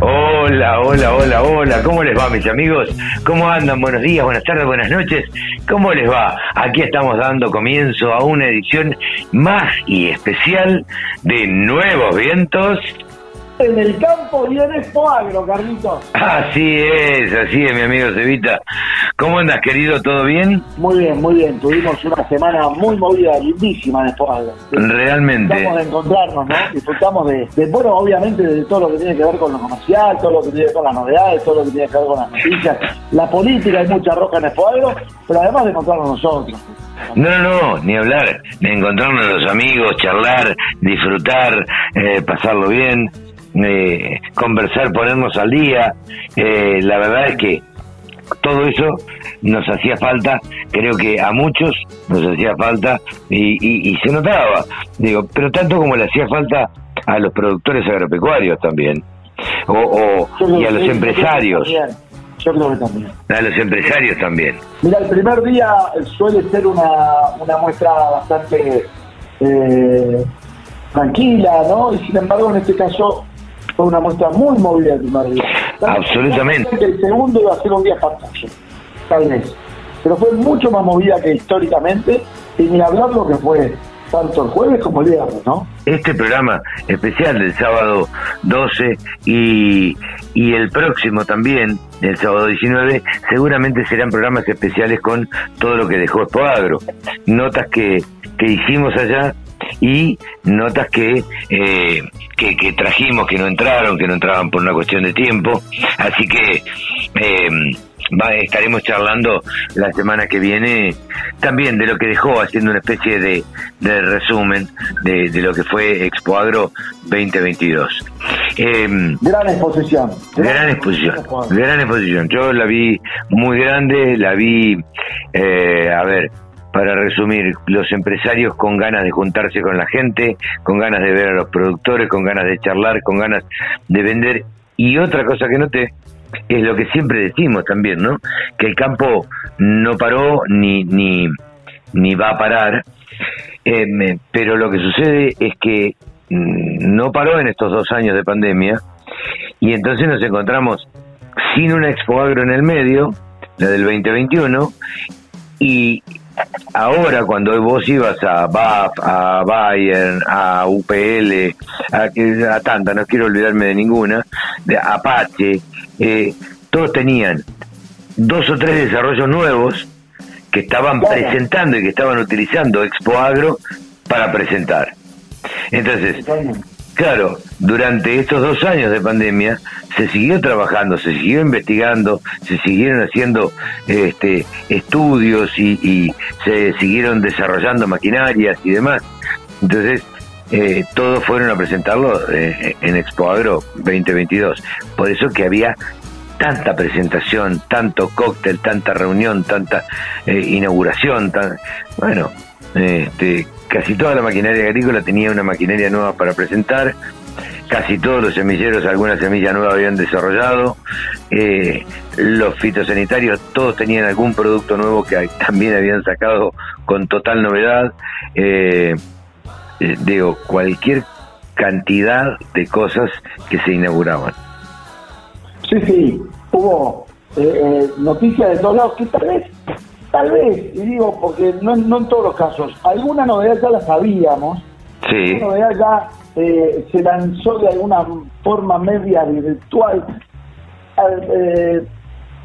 Hola, hola, hola, hola, ¿cómo les va mis amigos? ¿Cómo andan? Buenos días, buenas tardes, buenas noches. ¿Cómo les va? Aquí estamos dando comienzo a una edición más y especial de Nuevos Vientos en el campo y en Expoagro, Carlitos. Así es, así es, mi amigo Cevita. ¿Cómo andas, querido? ¿Todo bien? Muy bien, muy bien. Tuvimos una semana muy movida, lindísima en Expoagro. Realmente. Disfrutamos de encontrarnos, ¿no? Disfrutamos de, bueno, obviamente, de todo lo que tiene que ver con lo comercial, todo lo que tiene que ver con las novedades, todo lo que tiene que ver con las noticias. La política, hay mucha roja en Expoagro, pero además de encontrarnos nosotros. No, no, no, ni hablar, de encontrarnos los amigos, charlar, disfrutar, eh, pasarlo bien eh, conversar, ponernos al día. Eh, la verdad es que todo eso nos hacía falta, creo que a muchos nos hacía falta y, se notaba, digo, pero tanto como le hacía falta a los productores agropecuarios también, o, y a los empresarios. Yo creo que también. A los empresarios también. Mira, el primer día suele ser una, una muestra bastante eh, tranquila, ¿no? Y sin embargo, en este caso, fue una muestra muy movida el primer día. Absolutamente. El segundo iba a ser un día fantástico, tal vez. Pero fue mucho más movida que históricamente, y ni hablar lo que fue tanto el jueves como el viernes, ¿no? Este programa especial del sábado 12 y, y el próximo también, el sábado 19, seguramente serán programas especiales con todo lo que dejó Expoagro. Notas que, que hicimos allá y notas que, eh, que, trajimos que no entraron, que no entraban por una cuestión de tiempo. Así que eh, estaremos charlando la semana que viene también de lo que dejó, haciendo una especie de, de resumen de, de, lo que fue Expo Agro 2022. Eh, gran exposición. Gran, exposición. Gran exposición. Yo la vi muy grande, la vi, eh, a ver, para resumir, los empresarios con ganas de juntarse con la gente, con ganas de ver a los productores, con ganas de charlar, con ganas de vender. Y otra cosa que noté es lo que siempre decimos también, ¿no? Que el campo no paró ni, ni, ni va a parar, eh, pero lo que sucede es que mm, no paró en estos dos años de pandemia y entonces nos encontramos sin una Expo Agro en el medio, la del 2021, y ahora cuando vos ibas a BAF, a Bayern, a UPL, a, a tanta, no quiero olvidarme de ninguna, de Apache, eh, todos tenían dos o tres desarrollos nuevos que estaban presentando y que estaban utilizando Expo Agro para presentar. Entonces, Claro, durante estos dos años de pandemia se siguió trabajando, se siguió investigando, se siguieron haciendo este, estudios y, se siguieron desarrollando maquinarias y demás. Entonces, eh, todos fueron a presentarlo eh, en Expo Agro 2022. Por eso que había tanta presentación, tanto cóctel, tanta reunión, tanta eh, inauguración, tan, bueno, este, casi toda la maquinaria agrícola tenía una maquinaria nueva para presentar, casi todos los semilleros alguna semilla nueva habían desarrollado, eh, los fitosanitarios todos tenían algún producto nuevo que también habían sacado con total novedad, eh, eh, digo, cualquier cantidad de cosas que se inauguraban. Sí, sí, hubo noticias de todos lados que tal vez Tal vez, y digo, porque no, no en todos los casos, alguna novedad ya la sabíamos, sí. alguna novedad ya eh, se lanzó de alguna forma media virtual. Eh,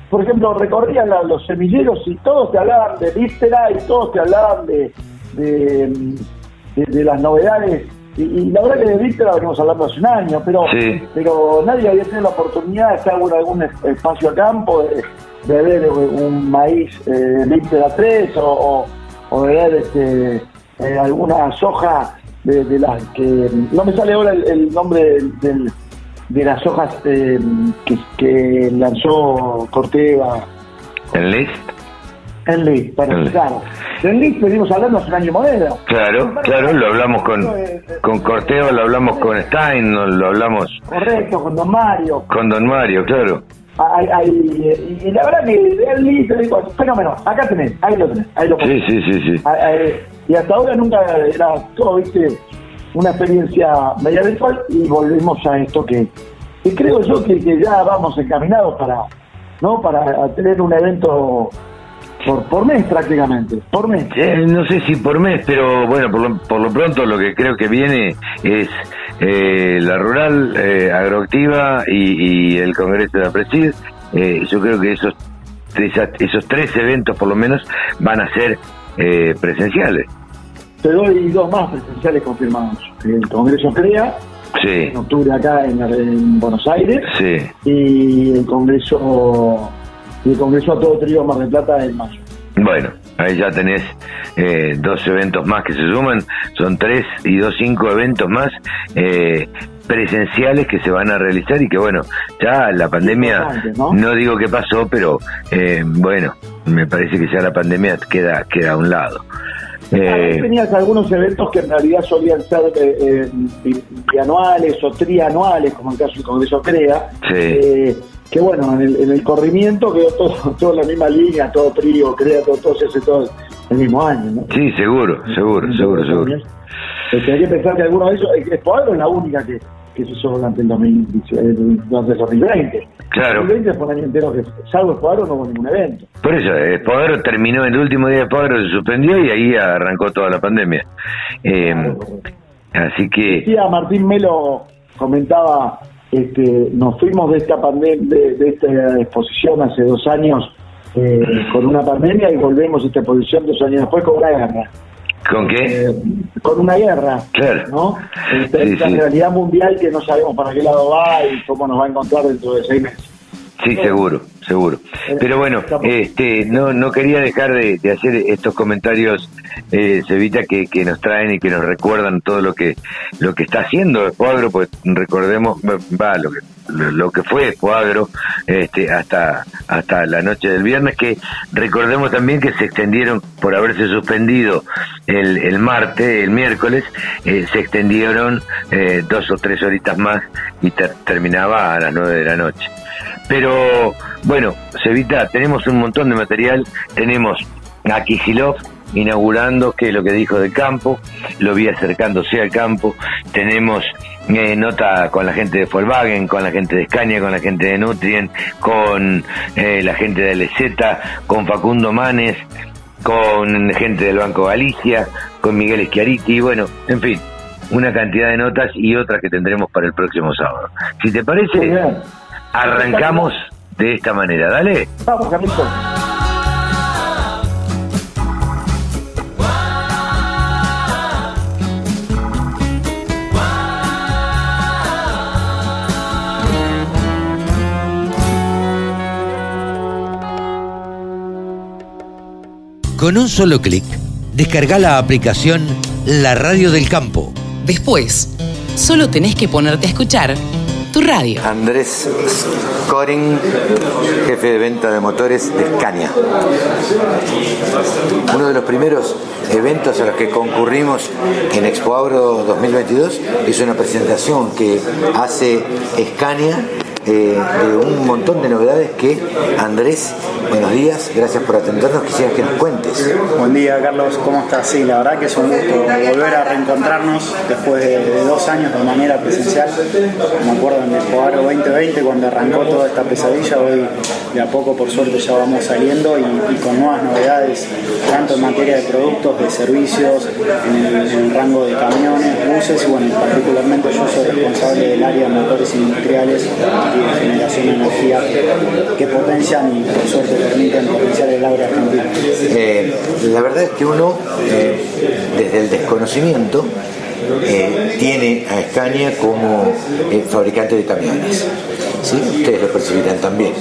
por ejemplo, recorrían los semilleros y todos te hablaban de víspera y todos te hablaban de, de, las novedades. Y, la verdad que de víspera venimos hablando hace un año, pero, pero nadie había tenido la oportunidad de estar en algún espacio a campo. De, de ver un maíz eh, a 3 o, o, de ver este, eh, alguna soja de, las que... No me sale ahora el, nombre del, de las hojas eh, que, lanzó Corteva. ¿En List? En List, pero claro. En List venimos hablando hace un año moneda. Claro, claro, lo hablamos con, con Corteo, lo hablamos con Stein, lo hablamos... Correcto, con Don Mario. Con Don Mario, claro. Hay, y la verdad que el List, fenómeno, acá tenés, ahí lo tenés, ahí lo Sí, sí, sí, sí. Y hasta ahora nunca era todo, viste, una experiencia media virtual y volvemos a esto que, que creo yo que, que ya vamos encaminados para, ¿no? Para tener un evento por, por mes prácticamente, por mes. Eh, no sé si por mes, pero bueno, por lo, por lo pronto lo que creo que viene es eh, la rural, eh, agroactiva y, el Congreso de la Presid. yo creo que esos, esos tres eventos por lo menos van a ser presenciales. Te doy dos más presenciales confirmados. El Congreso CREA, en octubre acá en, Buenos Aires, y el Congreso y el Congreso a todo trío Mar del Plata en mayo. Bueno, ahí ya tenés eh, dos eventos más que se suman, son tres y dos, cinco eventos más eh, presenciales que se van a realizar y que bueno, ya la pandemia, ¿no? digo que pasó, pero eh, bueno, me parece que ya la pandemia queda, queda a un lado. Eh, tenías algunos eventos que en realidad solían ser eh, bianuales o trianuales, como el caso del Congreso CREA, sí que bueno, en el, corrimiento quedó todo, toda la misma línea, todo trío, crea todo, todo se hace todo el mismo año, ¿no? Sí, seguro, seguro, seguro, seguro. Este, hay que pensar que alguno de esos, Espoadro es la única que, que se hizo durante el 2020. Claro. El 2020 fue un año entero que, salvo Espoadro, no hubo ningún evento. Por eso, Espoadro terminó, el último día de Espoadro se suspendió y ahí arrancó toda la pandemia. Eh, así que... Decía Martín Melo, comentaba este, nos fuimos de esta pandemia, de, esta exposición hace dos años eh, con una pandemia y volvemos a esta exposición dos años después con una guerra. ¿Con qué? Eh, con una guerra, claro. ¿no? Esta, realidad mundial que no sabemos para qué lado va y cómo nos va a encontrar dentro de seis meses. Sí, seguro, seguro. Eh, Pero bueno, este, no, no quería dejar de, hacer estos comentarios, eh, Sevita, que, que, nos traen y que nos recuerdan todo lo que lo que está haciendo el cuadro, pues recordemos, va, lo que lo que fue cuadro este, hasta hasta la noche del viernes que recordemos también que se extendieron por haberse suspendido el, el martes el miércoles eh, se extendieron eh, dos o tres horitas más y terminaba a las nueve de la noche pero bueno, Sevita, tenemos un montón de material, tenemos a Kisilov inaugurando, que es lo que dijo del campo, lo vi acercándose al campo, tenemos eh, nota con la gente de Volkswagen, con la gente de Scania, con la gente de Nutrien, con eh, la gente de LZ, con Facundo Manes, con gente del Banco Galicia, con Miguel Schiariti, bueno, en fin, una cantidad de notas y otras que tendremos para el próximo sábado. Si te parece, Arrancamos de esta manera, dale. Vamos, Carlitos. Con un solo clic, descarga la aplicación La Radio del Campo. Después, solo tenés que ponerte a escuchar tu radio. Andrés Scoring, jefe de venta de motores de Scania. Uno de los primeros eventos a los que concurrimos en Expo Agro 2022 es una presentación que hace Scania eh, de un montón de novedades que Andrés, buenos días, gracias por atendernos, quisiera que nos cuentes. Buen día Carlos, ¿cómo estás? Sí, la verdad que es un gusto volver a reencontrarnos después de, dos años de manera presencial. Me acuerdo en el Poaro 2020 cuando arrancó toda esta pesadilla, hoy de a poco por suerte ya vamos saliendo y, con nuevas novedades, tanto en materia de productos, de servicios, en el, rango de camiones, buses y bueno, particularmente yo soy responsable del área de motores industriales de generación de energía que potencian y por suerte permiten potenciar el agro argentino. Eh, la verdad es que uno, eh, desde el desconocimiento, eh, tiene a Scania como fabricante de camiones. Ustedes lo percibirán también.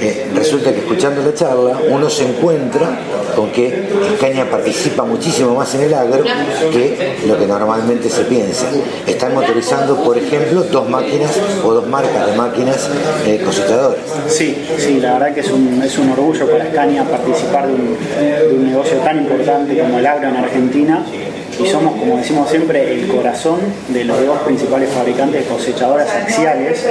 eh, resulta que escuchando la charla uno se encuentra con que Escaña participa muchísimo más en el agro que lo que normalmente se piensa. Están motorizando, por ejemplo, dos máquinas o dos marcas de máquinas eh, cosechadoras. Sí, sí, la verdad que es un, es un orgullo para Escaña participar de un, de un negocio tan importante como el agro en Argentina y somos, como decimos siempre, el corazón de los dos principales fabricantes de cosechadoras axiales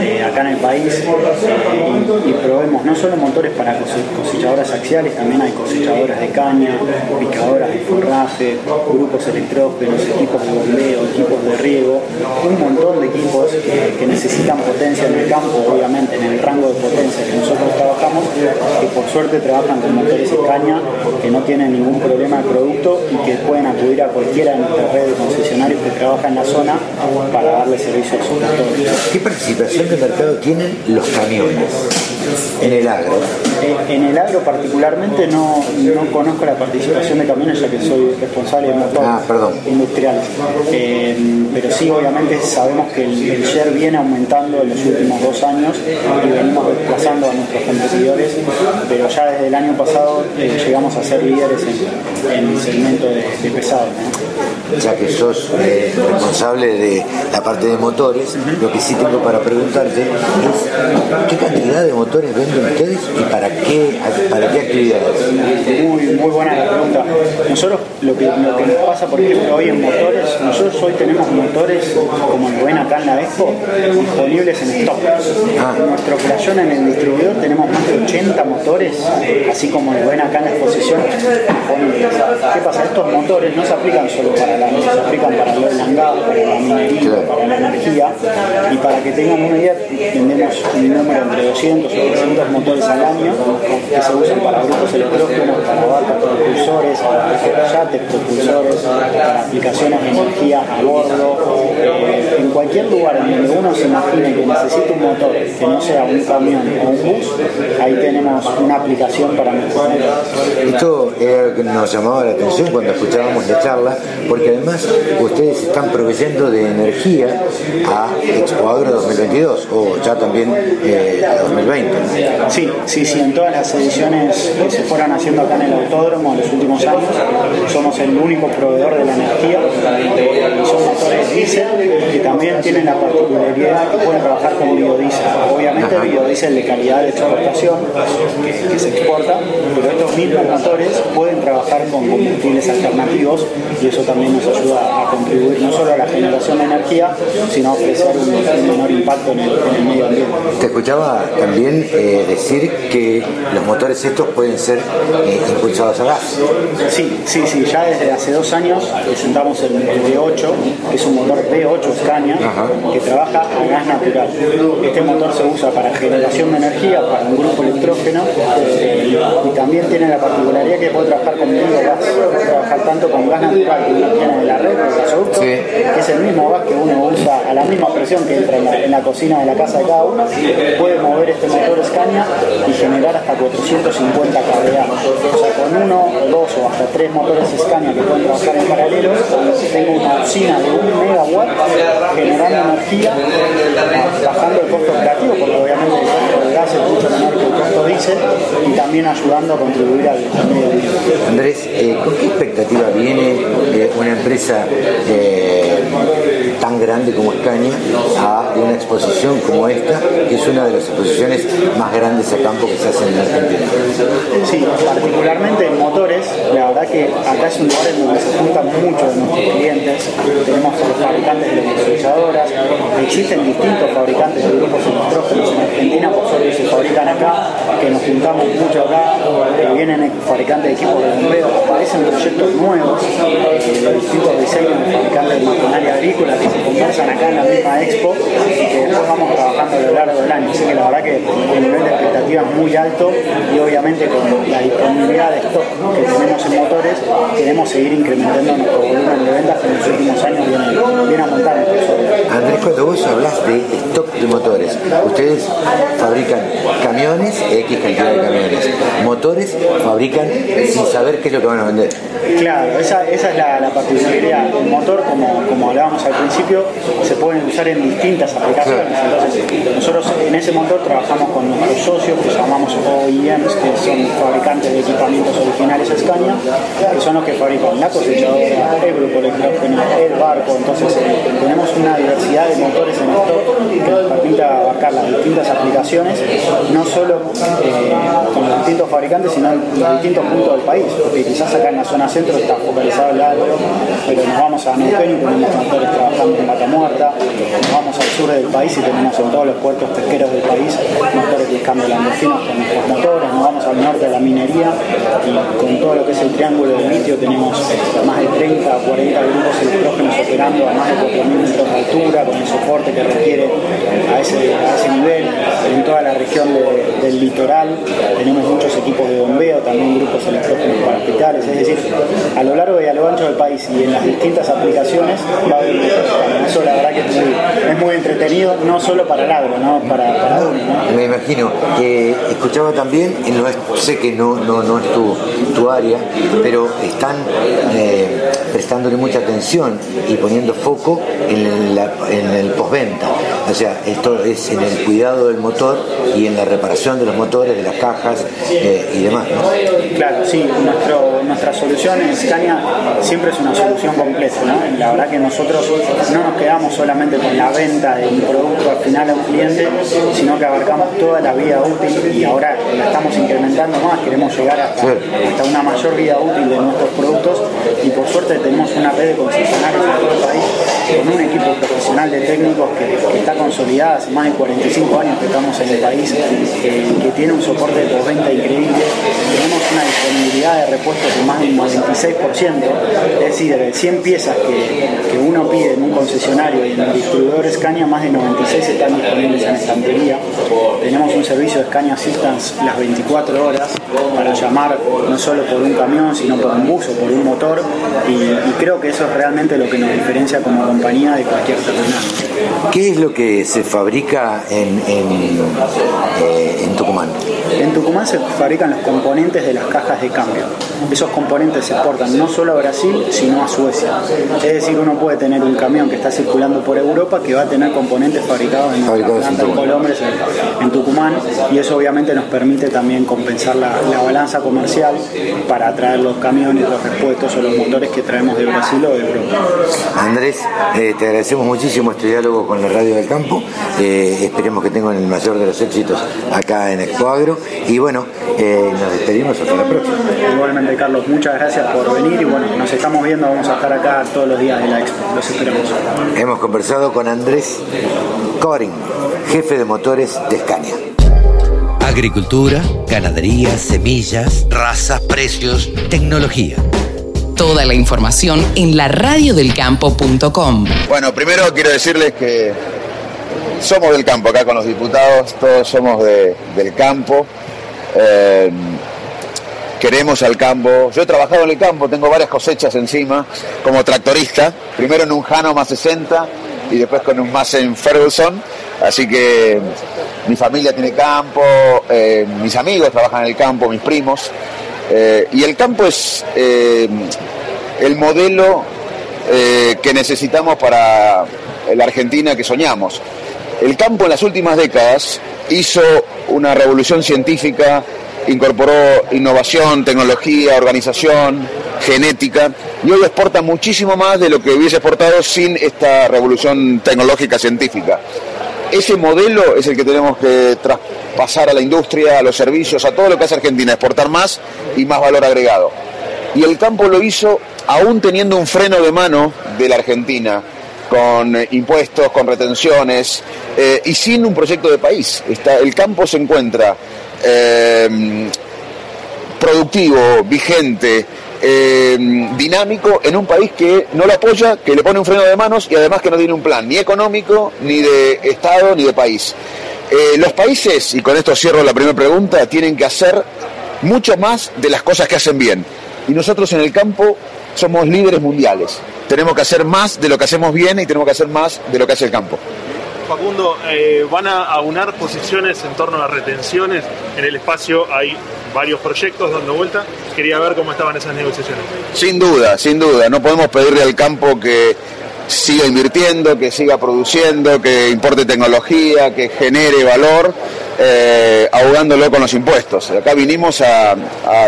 eh, acá en el país. Eh, y, probemos no solo motores para cosechadoras axiales, también hay cosechadoras de caña, picadoras de forraje, grupos electrógenos, equipos de bombeo, equipos de riego, un montón de equipos que, necesitan potencia en el campo, obviamente en el rango de potencia que nosotros trabajamos, que por suerte trabajan con motores de caña que no tienen ningún problema de producto y que pueden acudir a cualquiera de nuestras redes de concesionarios que trabaja en la zona para darle servicio a sus motores. ¿Qué participación de mercado tienen los camiones en el agro? Eh, en el agro particularmente no, no, conozco la participación de camiones ya que soy responsable de motores ah, industriales. Eh, pero sí, obviamente sabemos que el, el, share viene aumentando en los últimos dos años y venimos desplazando a nuestros competidores, pero ya desde el año pasado eh, llegamos a ser líderes en, el segmento de, de pesado ya que sos eh, responsable de la parte de motores, lo que sí tengo para preguntarte es qué cantidad de motores venden ustedes y para qué, para qué actividades. Muy, muy buena la pregunta. Nosotros lo que, lo que nos pasa, por ejemplo, hoy en motores, nosotros hoy tenemos motores, como lo ven acá en la Expo, disponibles en stock. Ah. En nuestro playón en el distribuidor tenemos más de 80 motores, así como lo ven acá en la exposición, disponibles. ¿Qué pasa? Estos motores no se aplican solo para la se aplican para el langado, para la minería, para la energía. Y para que tengan una idea, vendemos un número entre 200 o 300 motores al año que se usan para grupos electrógenos, para barcos propulsores, para yates propulsores, para aplicaciones de energía a bordo. Eh, en cualquier lugar en donde uno se imagine que necesita un motor que no sea un camión o un bus, ahí tenemos una aplicación para nuestro Esto era lo que nos llamaba la atención cuando escuchábamos la charla, porque además ustedes están proveyendo de energía a Expo Agro 2022 o ya también eh, a 2020. Sí, sí, sí, en todas las ediciones que se fueron haciendo acá en el autódromo en los últimos años, somos el único proveedor de la energía. Son motores diésel que también tienen la particularidad que pueden trabajar con biodiesel. Obviamente biodiesel de calidad de exportación que, que se exporta, pero estos mismos motores pueden trabajar con combustibles alternativos y eso también ayuda a contribuir no solo a la generación de energía, sino a ofrecer un, menor impacto en el, medio ambiente. Te escuchaba también eh, decir que los motores estos pueden ser eh, impulsados a gas. Sí, sí, sí, ya desde hace dos años presentamos el, V8, que es un motor V8 Scania, que trabaja a gas natural. Este motor se usa para generación de energía, para un grupo electrógeno, eh, y también tiene la particularidad que puede trabajar con gas, puede trabajar tanto con gas natural que uno tiene en la red de gasoducto, que es el mismo gas que uno usa a la misma presión que entra en la, cocina de la casa de cada uno, puede mover este motor Scania y generar hasta 450 kVA. O sea, con uno, dos o hasta tres motores Scania que pueden trabajar en paralelo, tengo una usina de un megawatt generando energía, bajando el costo operativo, porque obviamente el costo del gas es mucho menor que el costo diésel, y también ayudando a contribuir al, medio. Andrés, eh, ¿con qué expectativa viene eh, una empresa eh, tan grande como Escaña a una exposición como esta, que es una de las exposiciones más grandes a campo que se hacen en Argentina. Sí, particularmente en motores, la verdad que acá es un lugar en donde se juntan muchos de nuestros clientes, tenemos a los fabricantes de electrolizadoras, existen distintos fabricantes de grupos electrógenos en Argentina, por suerte se fabrican acá, que nos juntamos mucho acá, que vienen fabricantes de equipos de bombeo, aparecen proyectos nuevos eh, distintos diseños de fabricantes de maquinaria agrícola conversan acá en la misma expo y que después vamos trabajando a lo largo del año. Así que la verdad que el nivel de expectativa es muy alto y obviamente con la disponibilidad de stock que tenemos en motores, queremos seguir incrementando nuestro volumen de ventas que en los últimos años viene, viene aumentando. Andrés, cuando vos hablas de stock de motores, ustedes fabrican camiones, X cantidad de camiones, motores fabrican sin saber qué es lo que van a vender. Claro, esa, esa es la, la, particularidad. El motor, como, como hablábamos al principio, se puede usar en distintas aplicaciones. Entonces, nosotros en ese motor trabajamos con nuestros socios que llamamos OEMs, que son fabricantes de equipamientos originales Scania, que son los que fabrican la cosechadora, el grupo electrógeno, el barco. Entonces, tenemos una diversidad de motores en stock que nos permite abarcar las distintas aplicaciones, no solo eh, con los distintos fabricantes, sino en los distintos puntos del país. Porque quizás acá en la zona centro está focalizado el agro, pero nos vamos a Neuquén y tenemos motores trabajando en Vaca Muerta, nos vamos al sur del país y tenemos en todos los puertos pesqueros del país motores de cambio landesinos con nuestros motores, vamos al norte de la minería y con todo lo que es el triángulo del litio tenemos más de 30 o 40 grupos electrógenos operando a más de 4.000 metros de altura con el soporte que requiere a ese, a nivel. En toda la región de, del litoral tenemos muchos equipos de bombeo, también grupos electrógenos para hospitales, es decir, a lo largo y a lo ancho del país y en las distintas aplicaciones va a haber Eso la verdad que es muy, entretenido, no solo para el agro, ¿no? para, para. Me imagino. que escuchaba también, no es, sé que no, no, no es tu, área, pero están eh, prestándole mucha atención y poniendo foco en, la, en el postventa. O sea, esto es en el cuidado del motor y en la reparación de los motores, de las cajas eh, y demás. Claro, sí, nuestro, nuestra solución en Scania siempre es una solución completa. ¿no? La verdad que nosotros no nos quedamos solamente con la venta de un producto al final a un cliente, sino que abarcamos toda la vida útil y ahora la estamos incrementando más, queremos llegar hasta, hasta una mayor vida útil de nuestros productos y por suerte tenemos una red de concesionarios con un equipo profesional de técnicos que, está consolidada hace más de 45 años que estamos en el país, eh, que tiene un soporte de postventa increíble, tenemos una disponibilidad de repuestos de más del 96%, es decir, de 100 piezas que, que uno pide en un concesionario y en el distribuidor Scania, más de 96 están disponibles en estantería. Tenemos un servicio de Scania Assistance las 24 horas para llamar no solo por un camión, sino por un bus o por un motor y creo que eso es realmente lo que nos diferencia como compañía de cualquier terminal. ¿Qué es lo que se fabrica en, en, eh, en Tucumán? En Tucumán se fabrican los componentes de las cajas de cambio. Esos componentes se exportan no solo a Brasil, sino a Suecia. Es decir, uno puede tener un camión que está circulando por Europa que va a tener componentes fabricados en Fabricados en planta en Tucumán. Colombres, en, en Tucumán, y eso obviamente nos permite también compensar la, la balanza comercial para atraer los camiones, los repuestos o los motores que traemos de Brasil o de Europa. Andrés, eh, te agradecemos muchísimo este diálogo con la Radio del Campo. Eh, esperemos que tengan el mayor de los éxitos acá en Expoagro. Y bueno, eh, nos despedimos hasta la próxima. Igualmente, Carlos, muchas gracias por venir y bueno, nos estamos viendo, vamos a estar acá todos los días de la Expo. Los esperamos. Hemos conversado con Andrés Corin, jefe de motores de Scania. Agricultura, ganadería, semillas, razas, precios, tecnología. Toda la información en laradiodelcampo.com. Bueno, primero quiero decirles que somos del campo, acá con los diputados, todos somos de- del campo. Eh, queremos al campo. Yo he trabajado en el campo, tengo varias cosechas encima como tractorista, primero en un Jano más 60 y después con un Massey Ferguson. Así que mi familia tiene campo, eh, mis amigos trabajan en el campo, mis primos. Eh, y el campo es eh, el modelo que necesitamos para la Argentina que soñamos. El campo en las últimas décadas hizo una revolución científica, incorporó innovación, tecnología, organización, genética, y hoy exporta muchísimo más de lo que hubiese exportado sin esta revolución tecnológica científica. Ese modelo es el que tenemos que traspasar a la industria, a los servicios, a todo lo que hace Argentina, exportar más y más valor agregado. Y el campo lo hizo aún teniendo un freno de mano de la Argentina, con eh, impuestos, con retenciones eh, y sin un proyecto de país. El campo se encuentra eh, productivo, vigente, dinámico en un país que no lo apoya, que le pone un freno de manos y además que no tiene un plan ni económico, ni de Estado, ni de país. Los países, y con esto cierro la primera pregunta, tienen que hacer mucho más de las cosas que hacen bien. Y nosotros en el campo somos líderes mundiales. Tenemos que hacer más de lo que hacemos bien y tenemos que hacer más de lo que hace el campo. Facundo, eh, van a aunar posiciones en torno a retenciones. En el espacio hay varios proyectos dando vuelta. Quería ver cómo estaban esas negociaciones. Sin duda, sin duda. No podemos pedirle al campo que siga invirtiendo, que siga produciendo, que importe tecnología, que genere valor, eh, ahogándolo con los impuestos. Acá vinimos a,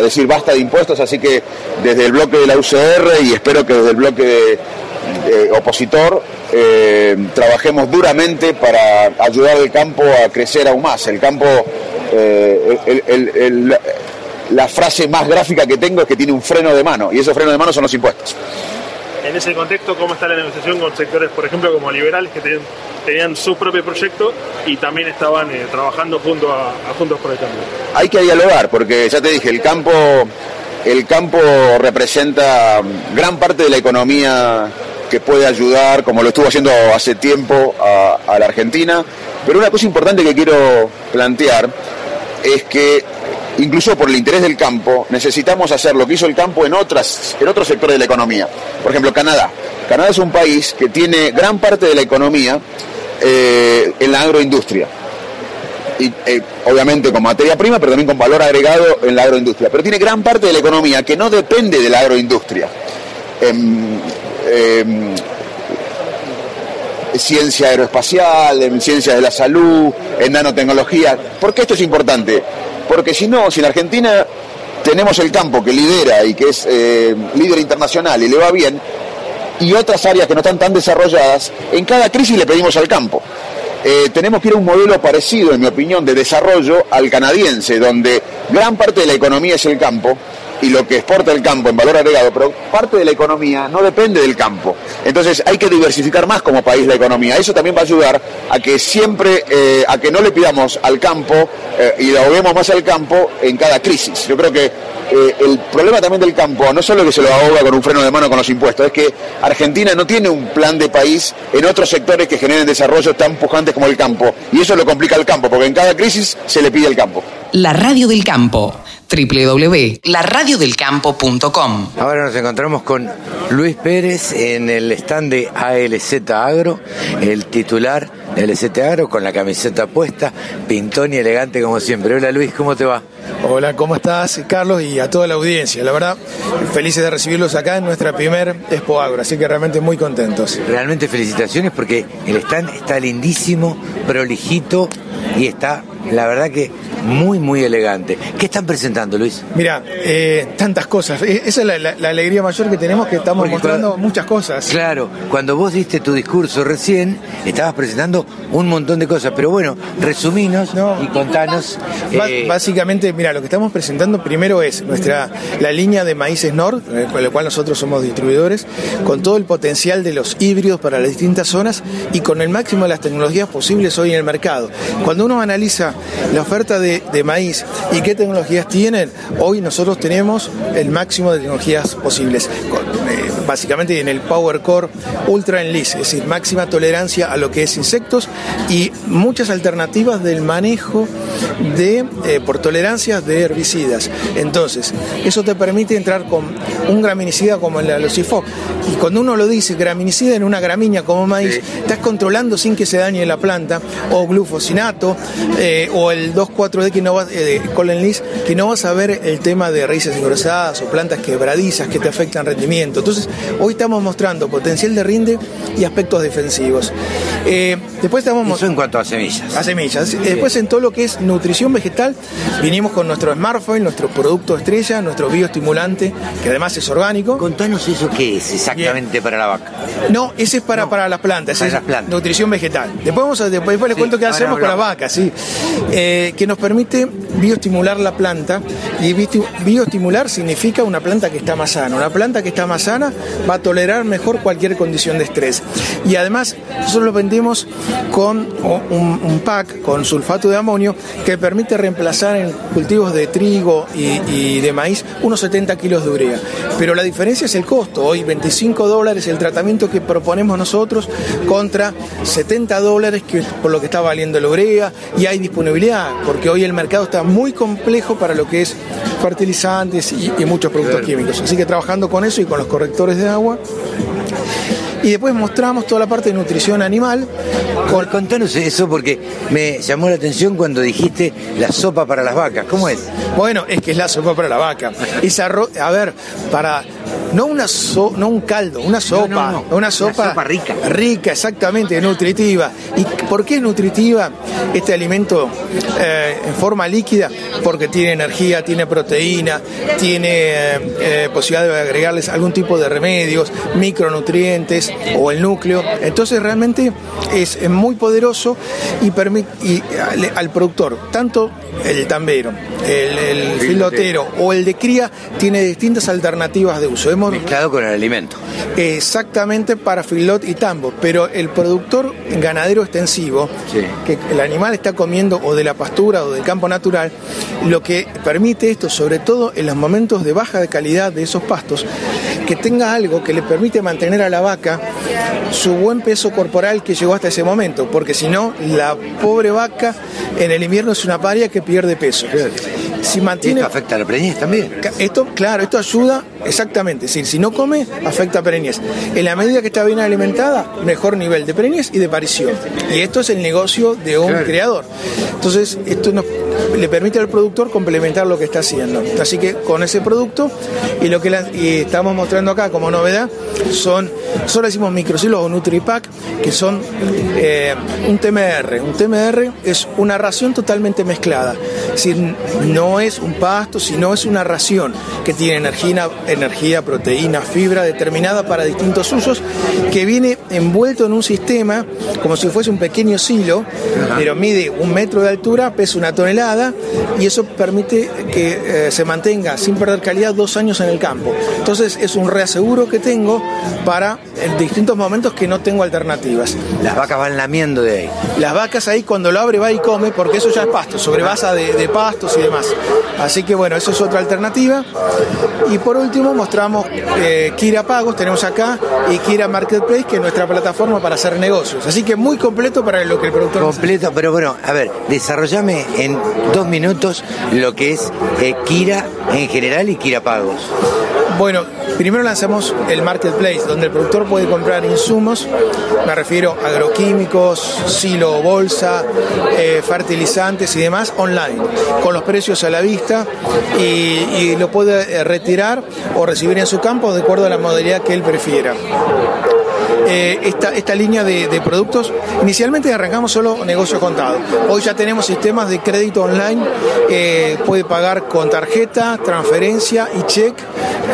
decir basta de impuestos, así que desde el bloque de la UCR y espero que desde el bloque opositor eh, trabajemos duramente para ayudar al campo a crecer aún más. El campo, eh, la frase más gráfica que tengo es que tiene un freno de mano y esos frenos de mano son los impuestos. En ese contexto, ¿cómo está la negociación con sectores, por ejemplo, como liberales, que tenían, su propio proyecto y también estaban eh, trabajando junto a, Juntos por el Cambio? Hay que dialogar, porque ya te dije, el campo, el campo representa gran parte de la economía que puede ayudar, como lo estuvo haciendo hace tiempo, a la Argentina. Pero una cosa importante que quiero plantear es que incluso por el interés del campo, necesitamos hacer lo que hizo el campo en, otras, en otros sectores de la economía. Por ejemplo, Canadá. Canadá es un país que tiene gran parte de la economía eh, en la agroindustria. Y, eh, obviamente con materia prima, pero también con valor agregado en la agroindustria. Pero tiene gran parte de la economía que no depende de la agroindustria. En, em, ciencia aeroespacial, en ciencias de la salud, en nanotecnología. ¿Por qué esto es importante? porque si no, si en Argentina tenemos el campo que lidera y que es eh, líder internacional y le va bien, y otras áreas que no están tan desarrolladas, en cada crisis le pedimos al campo. Eh, tenemos que ir a un modelo parecido, en mi opinión, de desarrollo al canadiense, donde gran parte de la economía es el campo y lo que exporta el campo en valor agregado, pero parte de la economía no depende del campo. Entonces hay que diversificar más como país la economía. Eso también va a ayudar a que siempre, eh, a que no le pidamos al campo eh, y ahoguemos más al campo en cada crisis. Yo creo que eh, el problema también del campo no solo que se lo ahoga con un freno de mano con los impuestos, es que Argentina no tiene un plan de país en otros sectores que generen desarrollo tan pujantes como el campo. Y eso lo complica el campo, porque en cada crisis se le pide al campo. La radio del campo www.laradiodelcampo.com. Ahora nos encontramos con Luis Pérez en el stand de ALZ Agro, el titular de ALZ Agro con la camiseta puesta, pintón y elegante como siempre. Hola Luis, ¿cómo te va? Hola, ¿cómo estás Carlos y a toda la audiencia? La verdad, felices de recibirlos acá en nuestra primer Expo Agro, así que realmente muy contentos. Realmente felicitaciones porque el stand está lindísimo, prolijito y está, la verdad que muy, muy elegante. ¿Qué están presentando, Luis? Mira, eh, tantas cosas. Eh, esa es la, alegría mayor que tenemos, que estamos mostrando muchas cosas. Claro, cuando vos diste tu discurso recién, estabas presentando un montón de cosas, pero bueno, resuminos y contanos. Eh, básicamente, mira, lo que estamos presentando primero es nuestra la línea de maíces Nord, con la cual nosotros somos distribuidores, con todo el potencial de los híbridos para las distintas zonas y con el máximo de las tecnologías posibles hoy en el mercado. Cuando uno analiza la oferta de de, maíz y qué tecnologías tienen, hoy nosotros tenemos el máximo de tecnologías posibles. Eh, básicamente en el Power Core Ultra Enlist, es decir, máxima tolerancia a lo que es insectos y muchas alternativas del manejo de, eh, por tolerancias de herbicidas. Entonces, eso te permite entrar con un graminicida como el Lucifoc. Y cuando uno lo dice, graminicida en una gramínea como maíz, estás controlando sin que se dañe la planta, o glufosinato, eh, o el 2,4-D que no va, eh, que no vas a ver el tema de raíces engrosadas o plantas quebradizas que te afectan rendimiento. Entonces, hoy estamos mostrando potencial de rinde y aspectos defensivos. Eh, después estamos... Eso en cuanto a semillas. A semillas. Después en todo lo que es nutrición vegetal, vinimos con nuestro smartphone, nuestro producto estrella, nuestro bioestimulante, que además es orgánico. Contanos eso qué es exactamente para la vaca. No, ese es para, para las plantas, para es las plantas. nutrición vegetal. Después, vamos a, después, les cuento qué hacemos con la vaca, sí. Eh, que nos permite bioestimular la planta y bioestimular significa una planta que está más sana. Una planta que está más sana va a tolerar mejor cualquier condición de estrés. Y además, nosotros lo vendemos con un, pack con sulfato de amonio que permite reemplazar en cultivos de trigo y, de maíz unos 70 kilos de urea. Pero la diferencia es el costo. Hoy 25 dólares el tratamiento que proponemos nosotros contra 70 dólares que por lo que está valiendo la urea y hay disponibilidad porque hoy el mercado está muy complejo para lo que es fertilizantes y, muchos productos químicos. Así que trabajando con eso y con los correctores de agua. Y después mostramos toda la parte de nutrición animal. Con... Contanos eso porque me llamó la atención cuando dijiste la sopa para las vacas. ¿Cómo es? Bueno, es que es la sopa para la vaca. Esa a ver, para no una no un caldo, una sopa, una sopa, rica. Rica, exactamente, nutritiva. ¿Y por qué es nutritiva este alimento eh, en forma líquida? Porque tiene energía, tiene proteína, tiene eh, eh, posibilidad de agregarles algún tipo de remedios, micronutrientes o el núcleo. Entonces realmente es, muy poderoso y permite y, al, productor, tanto el tambero, el, el filotero o el de cría, tiene distintas alternativas de uso. Mezclado con el alimento. Exactamente para filot y tambo, pero el productor ganadero extensivo, que el animal está comiendo o de la pastura o del campo natural, lo que permite esto, sobre todo en los momentos de baja de calidad de esos pastos, que tenga algo que le permite mantener a la vaca su buen peso corporal que llegó hasta ese momento, porque si no, la pobre vaca en el invierno es una paria que pierde peso si mantiene... esto afecta a la preñez también. Esto, claro, esto ayuda, exactamente. Si, si no come, afecta a preñez. En la medida que está bien alimentada, mejor nivel de preñez y de parición. Y esto es el negocio de un creador. Entonces, esto nos, le permite al productor complementar lo que está haciendo. Así que con ese producto y lo que estamos mostrando acá como novedad son, solo decimos microsilos o NutriPack, que son eh, un TMR. Un TMR es una ración totalmente mezclada. Si no es un pasto, sino es una ración que tiene energía, energía, proteína, fibra determinada para distintos usos, que viene envuelto en un sistema como si fuese un pequeño silo, pero mide un metro de altura, pesa una tonelada y eso permite que eh, se mantenga sin perder calidad dos años en el campo. Entonces es un reaseguro que tengo para en distintos momentos que no tengo alternativas. Las vacas van lamiendo de ahí. Las vacas ahí cuando lo abre va y come porque eso ya es pasto, sobre base de, de pastos y demás. Así que bueno, eso es otra alternativa. Y por último mostramos eh, Kira Pagos, tenemos acá, y Kira Marketplace, que es nuestra plataforma para hacer negocios. Así que muy completo para lo que el productor... Completo, pero bueno, a ver, desarrollame en dos minutos lo que es eh, Kira en general y Kira Pagos. Bueno, primero lanzamos el marketplace, donde el productor puede comprar insumos, me refiero a agroquímicos, silo, bolsa, eh, fertilizantes y demás online, con los precios a la vista y, lo puede eh, retirar o recibir en su campo de acuerdo a la modalidad que él prefiera. Eh, esta, esta línea de, productos. Inicialmente arrancamos solo negocio contado. Hoy ya tenemos sistemas de crédito online, puede pagar con tarjeta, transferencia y check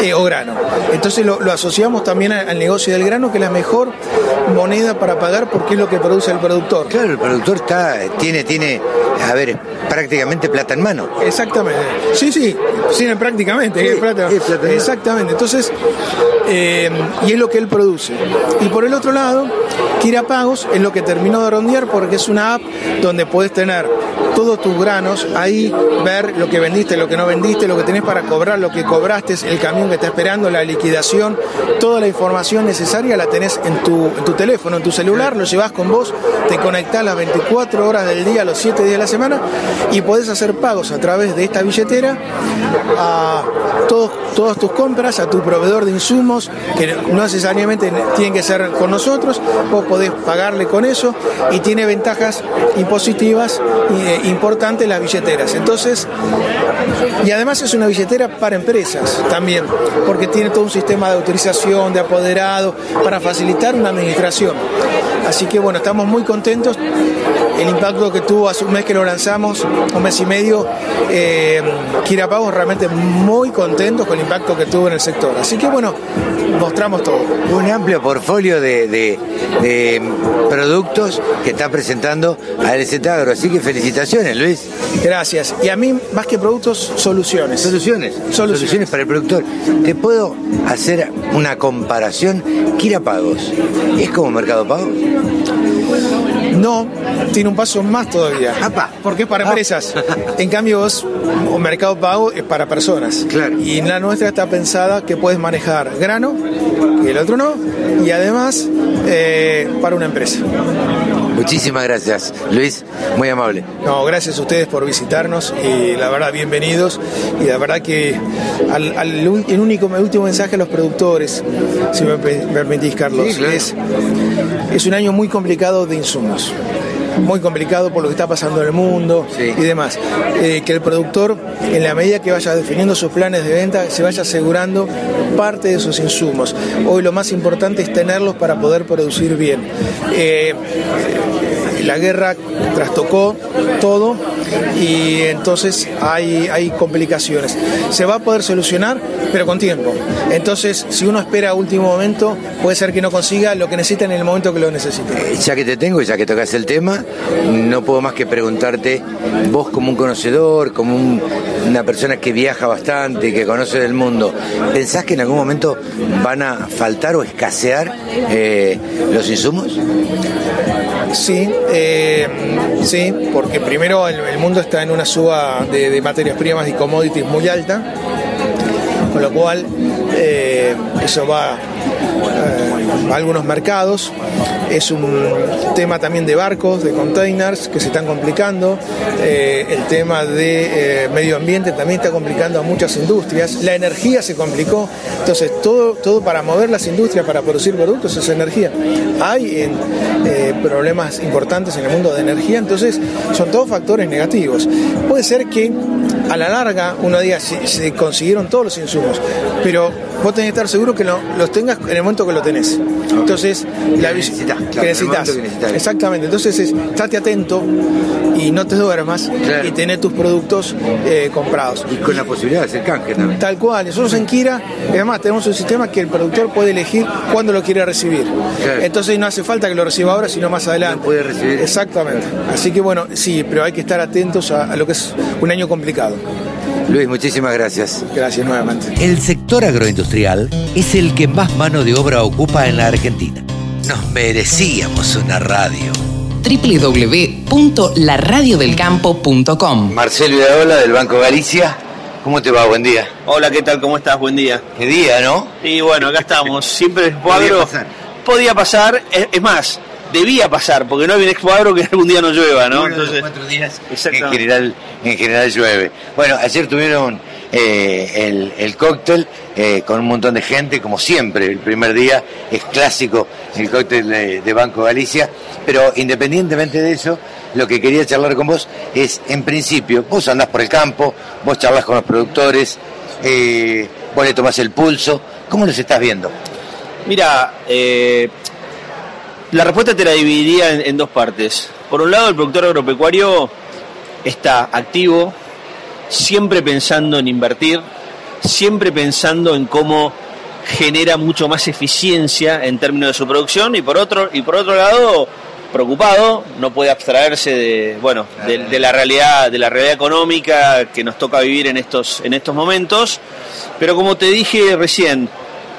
eh, o grano. Entonces lo, asociamos también al negocio del grano, que es la mejor moneda para pagar porque es lo que produce el productor. Claro, el productor está, tiene, tiene, a ver, prácticamente plata en mano. Exactamente. Sí, sí, tiene prácticamente. plata. Exactamente. Entonces, eh, y es lo que él produce. Y por el otro lado, Kira Pagos es lo que terminó de rondear porque es una app donde puedes tener todos tus granos, ahí ver lo que vendiste, lo que no vendiste, lo que tenés para cobrar, lo que cobraste, el camión que está esperando, la liquidación, toda la información necesaria la tenés en tu, teléfono, en tu celular, lo llevas con vos, te conectás las 24 horas del día, los 7 días de la semana y podés hacer pagos a través de esta billetera a todos, todas tus compras, a tu proveedor de insumos, que no necesariamente tienen que ser con nosotros, vos podés pagarle con eso y tiene ventajas impositivas eh, importantes las billeteras. Entonces, y además es una billetera para empresas también, porque tiene todo un sistema de autorización, de apoderado, para facilitar una administración. Así que bueno, estamos muy contentos. El impacto que tuvo hace un mes que lo lanzamos, un mes y medio, eh, Kirapagos realmente muy contentos con el impacto que tuvo en el sector. Así que bueno, mostramos todo. Un amplio portfolio de, productos que está presentando a LZ Agro. Así que felicitaciones, Luis. Gracias. Y a mí, más que productos, soluciones. Soluciones. Soluciones, para el productor. Te puedo hacer una comparación. Kira Pagos, ¿es como Mercado Pago? No, tiene un paso más todavía. Porque es para ah. empresas. En cambio, vos, un mercado pago es para personas. Claro. Y la nuestra está pensada que puedes manejar grano, y el otro no, y además eh, para una empresa. Muchísimas gracias, Luis, muy amable. No, gracias a ustedes por visitarnos y la verdad, bienvenidos. Y la verdad que al, el único, último mensaje a los productores, si me permitís, Carlos, es, es un año muy complicado de insumos muy complicado por lo que está pasando en el mundo y demás. Eh, que el productor, en la medida que vaya definiendo sus planes de venta, se vaya asegurando parte de sus insumos. Hoy lo más importante es tenerlos para poder producir bien. Eh, la guerra trastocó todo y entonces hay, hay complicaciones. Se va a poder solucionar, pero con tiempo. Entonces, si uno espera a último momento, puede ser que no consiga lo que necesita en el momento que lo necesite. Eh, ya que te tengo, ya que tocas el tema, no puedo más que preguntarte, vos como un conocedor, como una persona que viaja bastante, que conoce del mundo, ¿pensás que en algún momento van a faltar o escasear eh, los insumos? Sí, eh, sí, porque primero el, mundo está en una suba de, materias primas y commodities muy alta, con lo cual eh, eso va a algunos mercados. Es un tema también de barcos, de containers que se están complicando, eh, el tema de eh, medio ambiente también está complicando a muchas industrias, la energía se complicó, entonces todo, todo para mover las industrias, para producir productos es energía. Hay eh, problemas importantes en el mundo de energía, entonces son todos factores negativos. Puede ser que a la larga uno diga si se consiguieron todos los insumos, pero vos tenés que estar seguro que los tengas en el momento que lo tenés. Entonces, la visita que necesitas. Exactamente. Entonces, es, estate atento y no te duermas y tener tus productos eh, comprados. Y con la posibilidad de hacer canje también. Tal cual. Nosotros en Kira, además, tenemos un sistema que el productor puede elegir cuándo lo quiere recibir. Entonces, no hace falta que lo reciba ahora, sino más adelante. puede recibir. Exactamente. Así que, bueno, sí, pero hay que estar atentos a lo que es un año complicado. Luis, muchísimas gracias. Gracias nuevamente. El sector agroindustrial es el que más mano de obra ocupa en la Argentina. Nos merecíamos una radio www.laradiodelcampo.com Marcelo Idaola del Banco Galicia. ¿Cómo te va? Buen día. Hola, ¿qué tal? ¿Cómo estás? Buen día. Qué día, ¿no? Y bueno, acá estamos. Siempre cuadro. Podía pasar. Podía pasar. Es, más, debía pasar, porque no hay un excuadro que algún día no llueva, ¿no? Entonces, cuatro días en general, en general llueve. Bueno, ayer tuvieron eh, el, cóctel eh, con un montón de gente, como siempre, el primer día es clásico el cóctel de, Banco Galicia, pero independientemente de eso, lo que quería charlar con vos es, en principio, vos andás por el campo, vos charlas con los productores, eh, vos le tomás el pulso, ¿cómo los estás viendo? Mira, la respuesta te la dividiría en, dos partes. Por un lado, el productor agropecuario está activo, siempre pensando en invertir, siempre pensando en cómo genera mucho más eficiencia en términos de su producción y por otro y por otro lado preocupado no puede abstraerse de bueno de, la realidad de la realidad económica que nos toca vivir en estos en estos momentos pero como te dije recién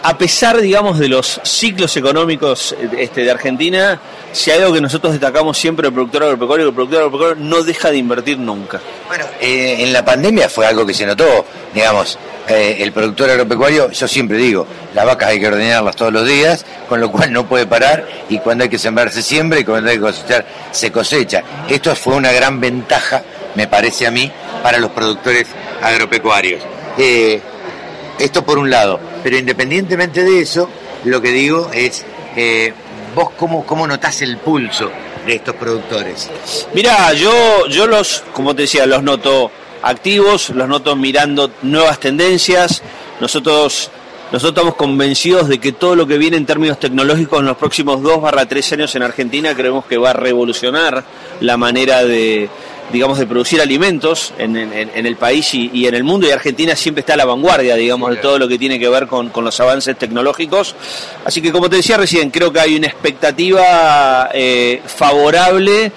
a pesar, digamos, de los ciclos económicos este, de Argentina, si hay algo que nosotros destacamos siempre el productor agropecuario, el productor agropecuario no deja de invertir nunca. Bueno, eh, en la pandemia fue algo que se notó, digamos, eh, el productor agropecuario, yo siempre digo, las vacas hay que ordenarlas todos los días, con lo cual no puede parar y cuando hay que sembrar se siembra y cuando hay que cosechar se cosecha. Esto fue una gran ventaja, me parece a mí, para los productores agropecuarios. Eh, esto por un lado. Pero independientemente de eso, lo que digo es, eh, vos cómo, cómo notás el pulso de estos productores. Mira, yo, yo los, como te decía, los noto activos, los noto mirando nuevas tendencias. Nosotros nosotros estamos convencidos de que todo lo que viene en términos tecnológicos en los próximos 2 barra 3 años en Argentina creemos que va a revolucionar la manera de, digamos, de producir alimentos en, el país y, en el mundo, y Argentina siempre está a la vanguardia, digamos, de todo lo que tiene que ver con, los avances tecnológicos. Así que, como te decía recién, creo que hay una expectativa eh, favorable.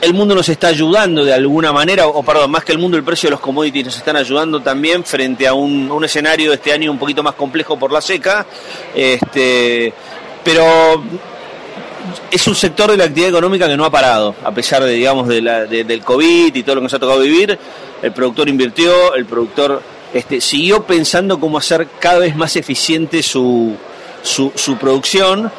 El mundo nos está ayudando de alguna manera, o perdón, más que el mundo, el precio de los commodities nos están ayudando también frente a un, un escenario de este año un poquito más complejo por la seca. Este, pero es un sector de la actividad económica que no ha parado, a pesar de, digamos, de la, del COVID y todo lo que nos ha tocado vivir. El productor invirtió, el productor este, siguió pensando cómo hacer cada vez más eficiente su, su, producción.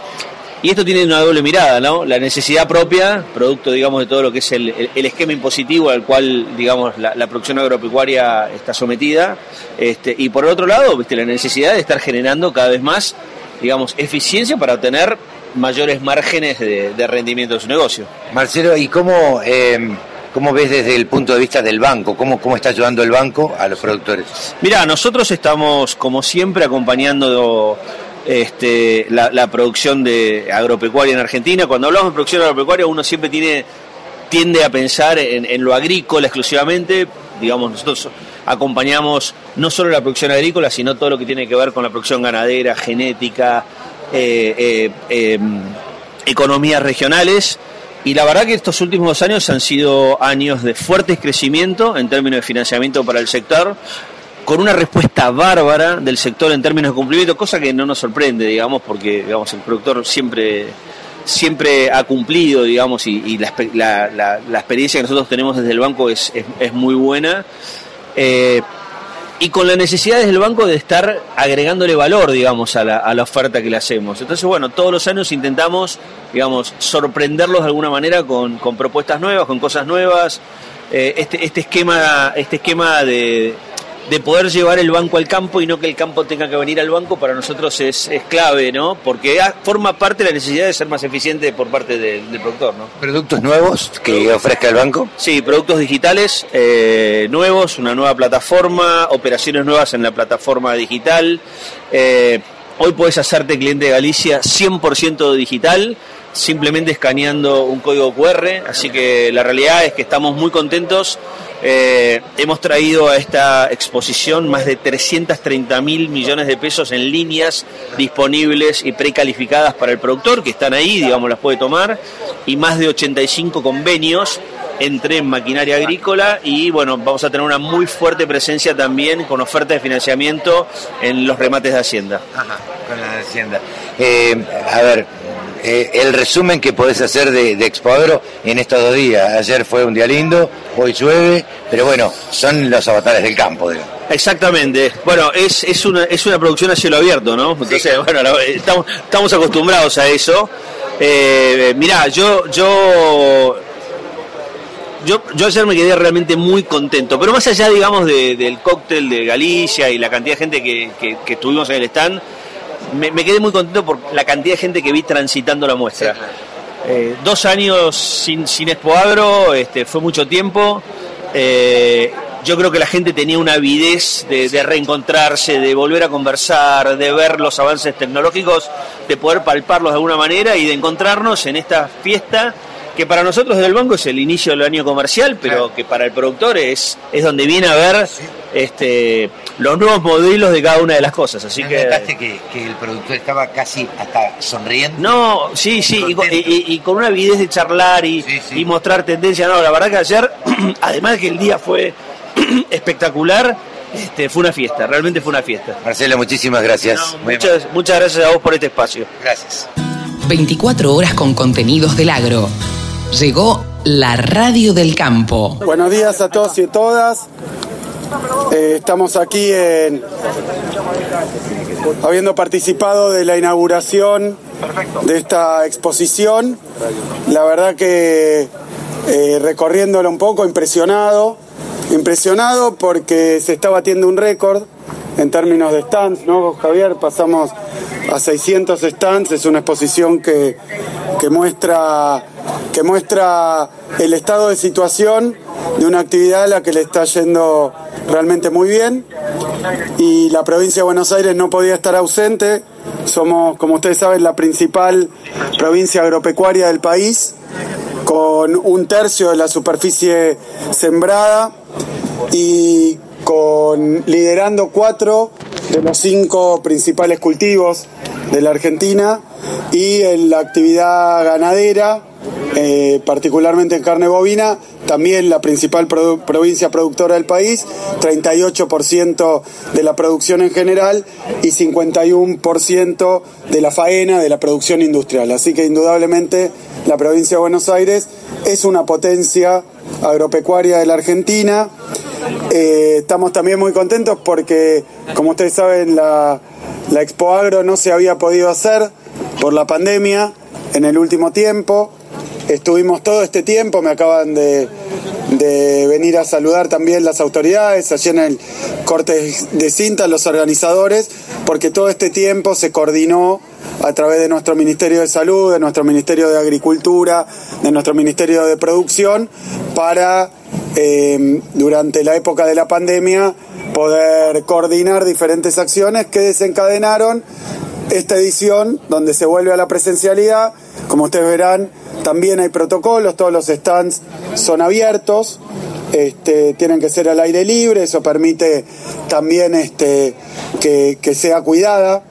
y esto tiene una doble mirada, ¿no? La necesidad propia, producto, digamos, de todo lo que es el, esquema impositivo al cual, digamos, la, producción agropecuaria está sometida. Este, y por el otro lado, ¿viste? la necesidad de estar generando cada vez más, digamos, eficiencia para obtener mayores márgenes de, rendimiento de su negocio. Marcelo, ¿y cómo, eh, cómo ves desde el punto de vista del banco? ¿Cómo, ¿Cómo está ayudando el banco a los productores? Mira, nosotros estamos, como siempre, acompañando este, la, producción de agropecuaria en Argentina. Cuando hablamos de producción agropecuaria, uno siempre tiene tiende a pensar en, lo agrícola exclusivamente. Digamos, nosotros acompañamos no solo la producción agrícola, sino todo lo que tiene que ver con la producción ganadera, genética, eh, eh, em, economías regionales. Y la verdad que estos últimos años han sido años de fuerte crecimiento en términos de financiamiento para el sector con una respuesta bárbara del sector en términos de cumplimiento, cosa que no nos sorprende, digamos, porque digamos el productor siempre siempre ha cumplido, digamos, y, la, experiencia que nosotros tenemos desde el banco es, es, muy buena. Eh, y con la necesidad desde el banco de estar agregándole valor, digamos, a la, a la, oferta que le hacemos. Entonces, bueno, todos los años intentamos, digamos, sorprenderlos de alguna manera con, con propuestas nuevas, con cosas nuevas. Eh, este, este esquema, este esquema de, de poder llevar el banco al campo y no que el campo tenga que venir al banco, para nosotros es, clave, ¿no? Porque forma parte de la necesidad de ser más eficiente por parte del, productor, ¿no? ¿Productos nuevos que ofrezca el banco? Sí, productos digitales eh, nuevos, una nueva plataforma, operaciones nuevas en la plataforma digital. Eh, hoy puedes hacerte cliente de Galicia 100% digital simplemente escaneando un código QR, así que la realidad es que estamos muy contentos eh, hemos traído a esta exposición más de 330 mil millones de pesos en líneas disponibles y precalificadas para el productor, que están ahí, digamos, las puede tomar, y más de 85 convenios entre maquinaria agrícola y bueno, vamos a tener una muy fuerte presencia también con oferta de financiamiento en los remates de Hacienda. Ajá, con la Hacienda. Eh, a ver, eh, el resumen que podés hacer de, de en estos dos días. Ayer fue un día lindo, hoy llueve, pero bueno, son los avatares del campo. Exactamente. Bueno, es, es, una, es una producción a cielo abierto, ¿no? Entonces, bueno, estamos, estamos acostumbrados a eso. Eh, mirá, yo, yo yo, yo ayer me quedé realmente muy contento, pero más allá, digamos, del cóctel de Galicia y la cantidad de gente que, que, que estuvimos en el stand, me, quedé muy contento por la cantidad de gente que vi transitando la muestra. Eh, dos años sin, sin Expo Agro, este, fue mucho tiempo. Eh, yo creo que la gente tenía una avidez de, reencontrarse, de volver a conversar, de ver los avances tecnológicos, de poder palparlos de alguna manera y de encontrarnos en esta fiesta que para nosotros del banco es el inicio del año comercial, pero que para el productor es, es donde viene a ver este, los nuevos modelos de cada una de las cosas. Así que, que, el productor estaba casi hasta sonriendo. No, sí, sí, y con, una avidez de charlar y, mostrar tendencia. No, la verdad que ayer, además de que el día fue espectacular, este, fue una fiesta, realmente fue una fiesta. Marcelo, muchísimas gracias. muchas, muchas gracias a vos por este espacio. Gracias. 24 horas con contenidos del agro. Llegó la radio del campo. Buenos días a todos y todas. Eh, estamos aquí en, habiendo participado de la inauguración de esta exposición. La verdad que eh, recorriéndolo un poco, impresionado. Impresionado porque se está batiendo un récord en términos de stands, ¿no, Javier? Pasamos a 600 stands, es una exposición que, que, muestra, que muestra el estado de situación de una actividad a la que le está yendo realmente muy bien y la provincia de Buenos Aires no podía estar ausente. Somos, como ustedes saben, la principal provincia agropecuaria del país, con un tercio de la superficie sembrada y con liderando cuatro de los cinco principales cultivos de la Argentina y en la actividad ganadera, eh, particularmente en carne bovina, también la principal provincia productora del país, 38% de la producción en general y 51% de la faena de la producción industrial. Así que indudablemente la provincia de Buenos Aires es una potencia agropecuaria de la Argentina eh, estamos también muy contentos porque, como ustedes saben, la, Expo Agro no se había podido hacer por la pandemia en el último tiempo. Estuvimos todo este tiempo, me acaban de, venir a saludar también las autoridades, allí en el corte de cinta, los organizadores, porque todo este tiempo se coordinó a través de nuestro Ministerio de Salud, de nuestro Ministerio de Agricultura, de nuestro Ministerio de Producción, para eh, durante la época de la pandemia poder coordinar diferentes acciones que desencadenaron esta edición donde se vuelve a la presencialidad. Como ustedes verán, también hay protocolos, todos los stands son abiertos, este, tienen que ser al aire libre, eso permite también este, que, sea cuidada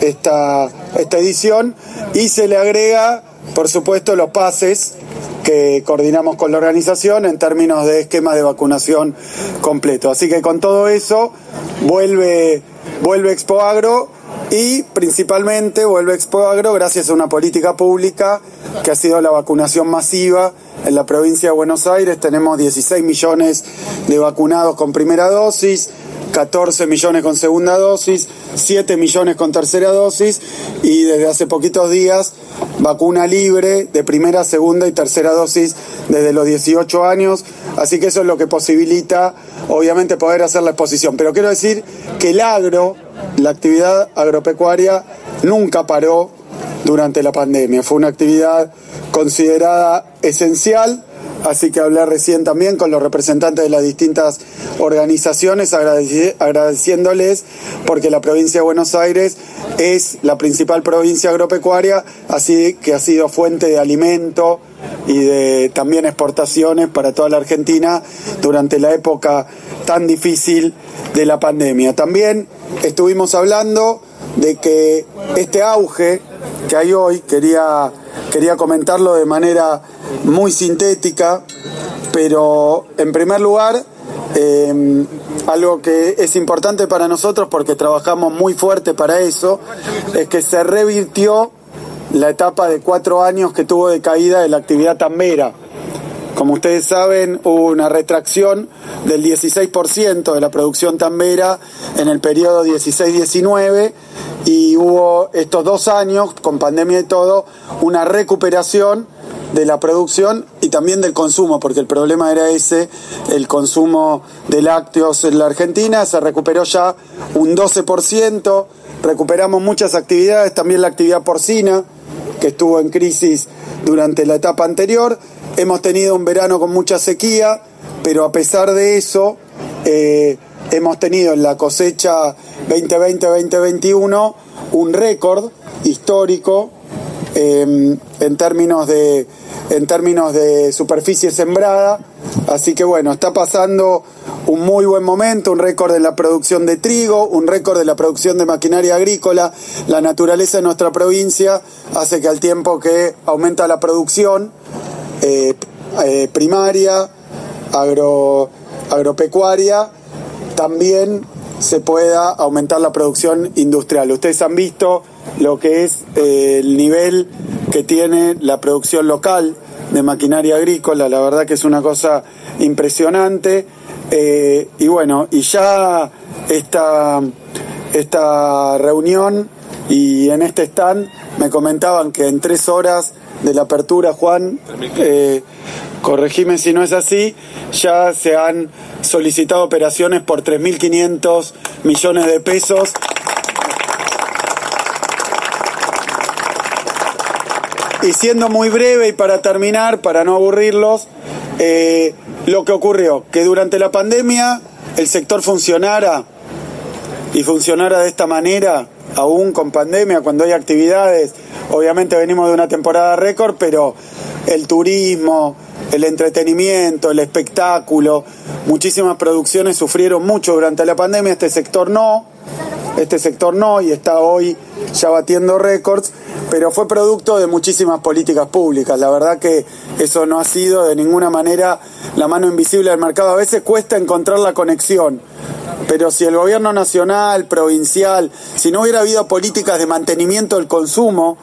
esta, esta edición y se le agrega, por supuesto, los pases que coordinamos con la organización en términos de esquema de vacunación completo. Así que con todo eso vuelve, vuelve Expo Agro y principalmente vuelve Expo Agro gracias a una política pública que ha sido la vacunación masiva en la provincia de Buenos Aires. Tenemos 16 millones de vacunados con primera dosis, 14 millones con segunda dosis, 7 millones con tercera dosis y desde hace poquitos días vacuna libre de primera, segunda y tercera dosis desde los 18 años. Así que eso es lo que posibilita, obviamente, poder hacer la exposición. Pero quiero decir que el agro, la actividad agropecuaria, nunca paró durante la pandemia. Fue una actividad considerada esencial así que hablé recién también con los representantes de las distintas organizaciones agradeciéndoles porque la provincia de Buenos Aires es la principal provincia agropecuaria, así que ha sido fuente de alimento y de también exportaciones para toda la Argentina durante la época tan difícil de la pandemia. También estuvimos hablando de que este auge que hay hoy, quería, quería comentarlo de manera muy sintética, pero en primer lugar, em, algo que es importante para nosotros porque trabajamos muy fuerte para eso, es que se revirtió la etapa de cuatro años que tuvo de caída de la actividad tambera. Como ustedes saben, hubo una retracción del 16% de la producción tambera en el periodo 16-19 y hubo estos dos años, con pandemia y todo, una recuperación de la producción y también del consumo, porque el problema era ese, el consumo de lácteos en la Argentina, se recuperó ya un 12%, recuperamos muchas actividades, también la actividad porcina, que estuvo en crisis durante la etapa anterior, hemos tenido un verano con mucha sequía, pero a pesar de eso, eh, hemos tenido en la cosecha 2020-2021 un récord histórico em, en términos de en términos de superficie sembrada. Así que bueno, está pasando un muy buen momento, un récord de la producción de trigo, un récord de la producción de maquinaria agrícola. La naturaleza de nuestra provincia hace que al tiempo que aumenta la producción eh, eh, primaria, agro, agropecuaria, también se pueda aumentar la producción industrial. Ustedes han visto lo que es eh, el nivel que tiene la producción local de maquinaria agrícola, la verdad que es una cosa impresionante. Eh, y bueno, y ya esta, esta reunión y en este stand me comentaban que en tres horas de la apertura, Juan, eh, corregime si no es así, ya se han solicitado operaciones por 3.500 millones de pesos. Y siendo muy breve y para terminar, para no aburrirlos, eh, lo que ocurrió, que durante la pandemia el sector funcionara y funcionara de esta manera, aún con pandemia, cuando hay actividades, obviamente venimos de una temporada récord, pero el turismo, el entretenimiento, el espectáculo, muchísimas producciones sufrieron mucho durante la pandemia, este sector no, este sector no y está hoy ya batiendo récords, pero fue producto de muchísimas políticas públicas. La verdad que eso no ha sido de ninguna manera la mano invisible del mercado. A veces cuesta encontrar la conexión pero si el gobierno nacional, provincial, si no hubiera habido políticas de mantenimiento del consumo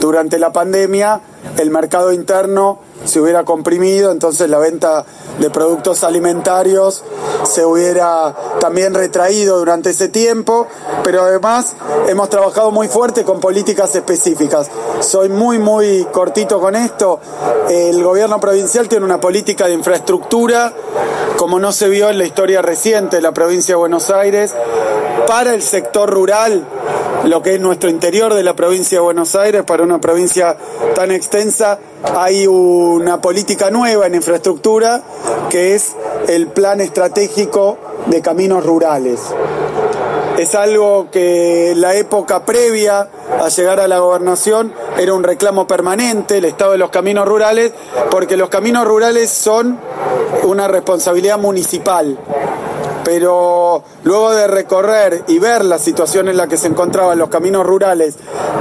durante la pandemia, el mercado interno se hubiera comprimido, entonces la venta de productos alimentarios se hubiera también retraído durante ese tiempo, pero además hemos trabajado muy fuerte con políticas específicas. Soy muy, muy cortito con esto. El gobierno provincial tiene una política de infraestructura como no se vio en la historia reciente de la provincia de Buenos Aires, para el sector rural, lo que es nuestro interior de la provincia de Buenos Aires, para una provincia tan extensa, hay una política nueva en infraestructura que es el plan estratégico de caminos rurales. Es algo que la época previa a llegar a la gobernación era un reclamo permanente, el estado de los caminos rurales, porque los caminos rurales son una responsabilidad municipal pero luego de recorrer y ver la situación en la que se encontraban los caminos rurales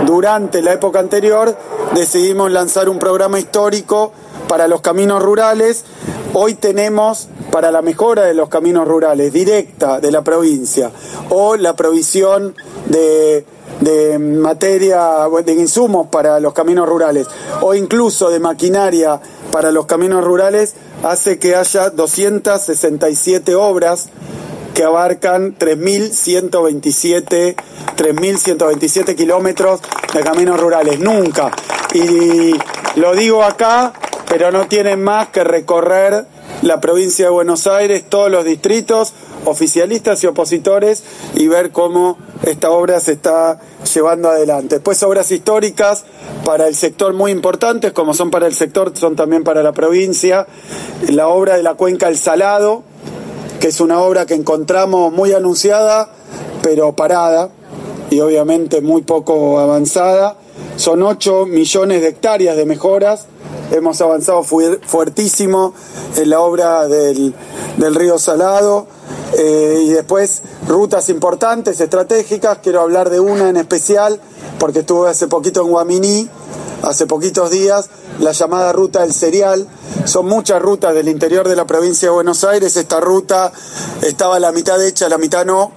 durante la época anterior, decidimos lanzar un programa histórico para los caminos rurales. Hoy tenemos para la mejora de los caminos rurales directa de la provincia o la provisión de materia, de insumos para los caminos rurales o incluso de maquinaria para los caminos rurales, hace que haya 267 obras que abarcan 3.127 3.127 kilómetros de caminos rurales. Nunca. Y lo digo acá, pero no tienen más que recorrer la provincia de Buenos Aires, todos los distritos, oficialistas y opositores, y ver cómo esta obra se está llevando adelante. Después obras históricas para el sector muy importantes, como son para el sector, son también para la provincia. La obra de la cuenca El Salado, que es una obra que encontramos muy anunciada, pero parada y obviamente muy poco avanzada. Son 8 millones de hectáreas de mejoras. Hemos avanzado fuertísimo en la obra del, río Salado. Eh, y después rutas importantes, estratégicas. Quiero hablar de una en especial porque estuve hace poquito en Guaminí, hace poquitos días, la llamada ruta del cereal. Son muchas rutas del interior de la provincia de Buenos Aires. Esta ruta estaba la mitad hecha, la mitad no.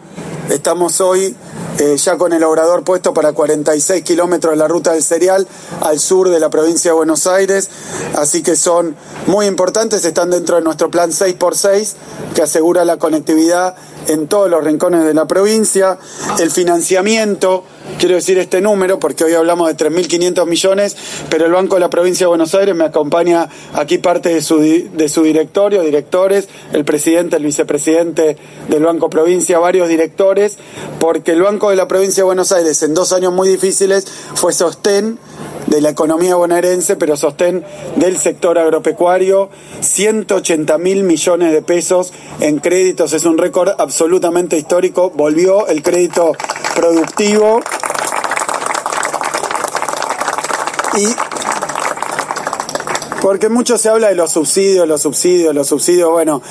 Estamos hoy eh, ya con el obrador puesto para 46 kilómetros de la ruta del cereal al sur de la provincia de Buenos Aires, así que son muy importantes, están dentro de nuestro plan 6x6 que asegura la conectividad en todos los rincones de la provincia, el financiamiento, quiero decir este número porque hoy hablamos de 3.500 millones, pero el Banco de la Provincia de Buenos Aires me acompaña aquí parte de su, de su directorio, directores, el presidente, el vicepresidente del Banco Provincia, varios directores, porque el Banco de la Provincia de Buenos Aires en dos años muy difíciles fue sostén de la economía bonaerense, pero sostén del sector agropecuario, 180 mil millones de pesos en créditos, es un récord absolutamente histórico, volvió el crédito productivo y porque mucho se habla de los subsidios, los subsidios, los subsidios, bueno,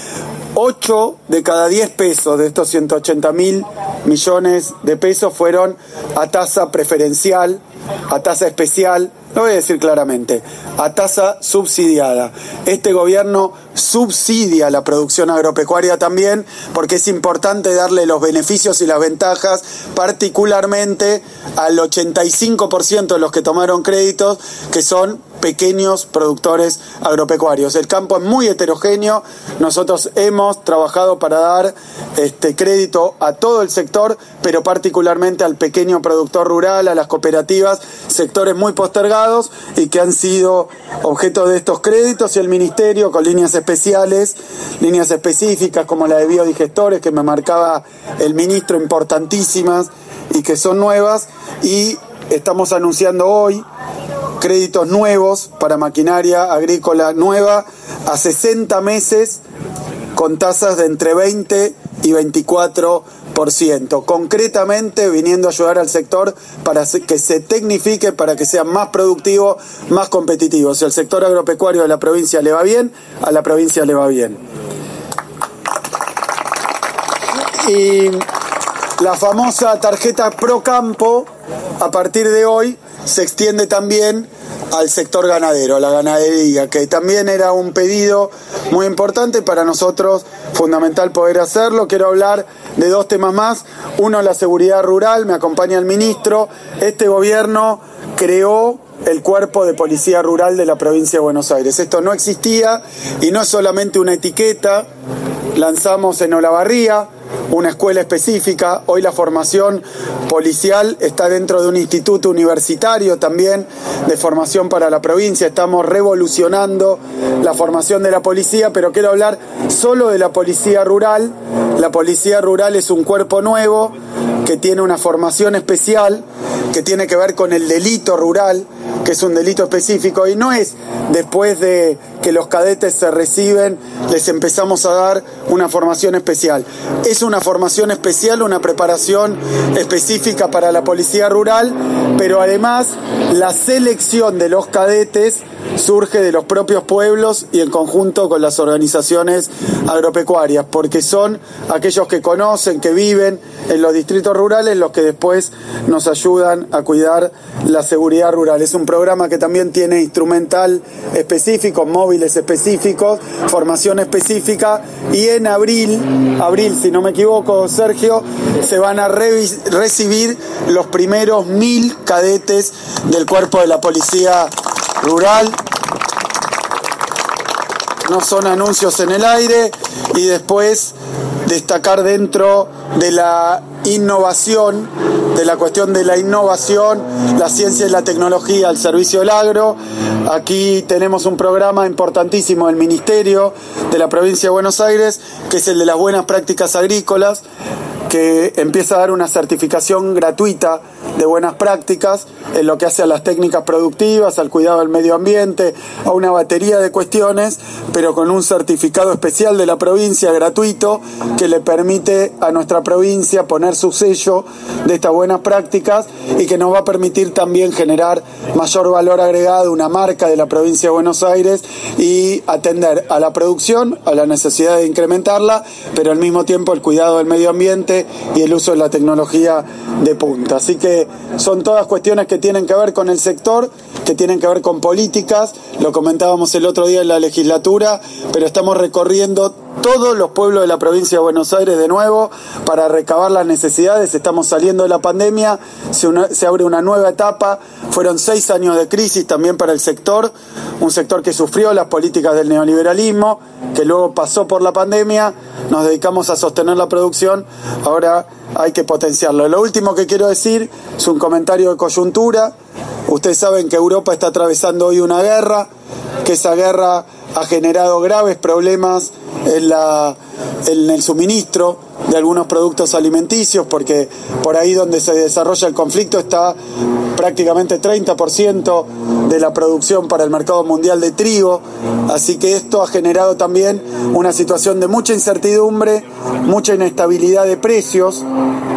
8 de cada 10 pesos de estos 180 mil millones de pesos fueron a tasa preferencial, a tasa especial, lo voy a decir claramente, a tasa subsidiada. Este gobierno subsidia la producción agropecuaria también porque es importante darle los beneficios y las ventajas particularmente al 85% de los que tomaron créditos que son pequeños productores agropecuarios. El campo es muy heterogéneo, nosotros hemos trabajado para dar este crédito a todo el sector, pero particularmente al pequeño productor rural, a las cooperativas, sectores muy postergados y que han sido objeto de estos créditos y el ministerio con líneas especiales, líneas específicas como la de biodigestores que me marcaba el ministro importantísimas y que son nuevas y estamos anunciando hoy créditos nuevos para maquinaria agrícola nueva a 60 meses con tasas de entre 20 y 24%. Concretamente viniendo a ayudar al sector para que se tecnifique, para que sea más productivo, más competitivo. Si al sector agropecuario de la provincia le va bien, a la provincia le va bien. Y la famosa tarjeta Pro Campo, a partir de hoy, se extiende también al sector ganadero, a la ganadería, que también era un pedido muy importante para nosotros, fundamental poder hacerlo. Quiero hablar de dos temas más. Uno, la seguridad rural, me acompaña el ministro. Este gobierno creó el cuerpo de policía rural de la provincia de Buenos Aires. Esto no existía y no es solamente una etiqueta. Lanzamos en Olavarría una escuela específica. Hoy la formación policial está dentro de un instituto universitario también de formación para la provincia. Estamos revolucionando la formación de la policía, pero quiero hablar solo de la policía rural. La policía rural es un cuerpo nuevo que tiene una formación especial, que tiene que ver con el delito rural, que es un delito específico, y no es después de que los cadetes se reciben, les empezamos a dar una formación especial. Es una formación especial, una preparación específica para la policía rural, pero además la selección de los cadetes surge de los propios pueblos y en conjunto con las organizaciones agropecuarias, porque son aquellos que conocen, que viven en los distritos rurales, los que después nos ayudan a cuidar la seguridad rural. Es un programa que también tiene instrumental específico, móviles específicos, formación específica y en abril, abril si no me equivoco Sergio, se van a recibir los primeros mil cadetes del cuerpo de la policía rural. No son anuncios en el aire y después destacar dentro de la innovación, de la cuestión de la innovación, la ciencia y la tecnología al servicio del agro. Aquí tenemos un programa importantísimo del Ministerio de la Provincia de Buenos Aires, que es el de las buenas prácticas agrícolas, que empieza a dar una certificación gratuita de buenas prácticas en lo que hace a las técnicas productivas, al cuidado del medio ambiente, a una batería de cuestiones, pero con un certificado especial de la provincia gratuito que le permite a nuestra provincia poner su sello de estas buenas prácticas y que nos va a permitir también generar mayor valor agregado, una marca de la provincia de Buenos Aires y atender a la producción, a la necesidad de incrementarla, pero al mismo tiempo el cuidado del medio ambiente y el uso de la tecnología de punta. Así que son todas cuestiones que tienen que ver con el sector, que tienen que ver con políticas, lo comentábamos el otro día en la legislatura, pero estamos recorriendo todos los pueblos de la provincia de Buenos Aires de nuevo para recabar las necesidades. Estamos saliendo de la pandemia, se, abre una nueva etapa. Fueron seis años de crisis también para el sector, un sector que sufrió las políticas del neoliberalismo, que luego pasó por la pandemia. Nos dedicamos a sostener la producción, ahora hay que potenciarlo. Lo último que quiero decir es un comentario de coyuntura. Ustedes saben que Europa está atravesando hoy una guerra, que esa guerra ha generado graves problemas en, la, en el suministro de algunos productos alimenticios, porque por ahí donde se desarrolla el conflicto está prácticamente 30% de la producción para el mercado mundial de trigo, así que esto ha generado también una situación de mucha incertidumbre, mucha inestabilidad de precios,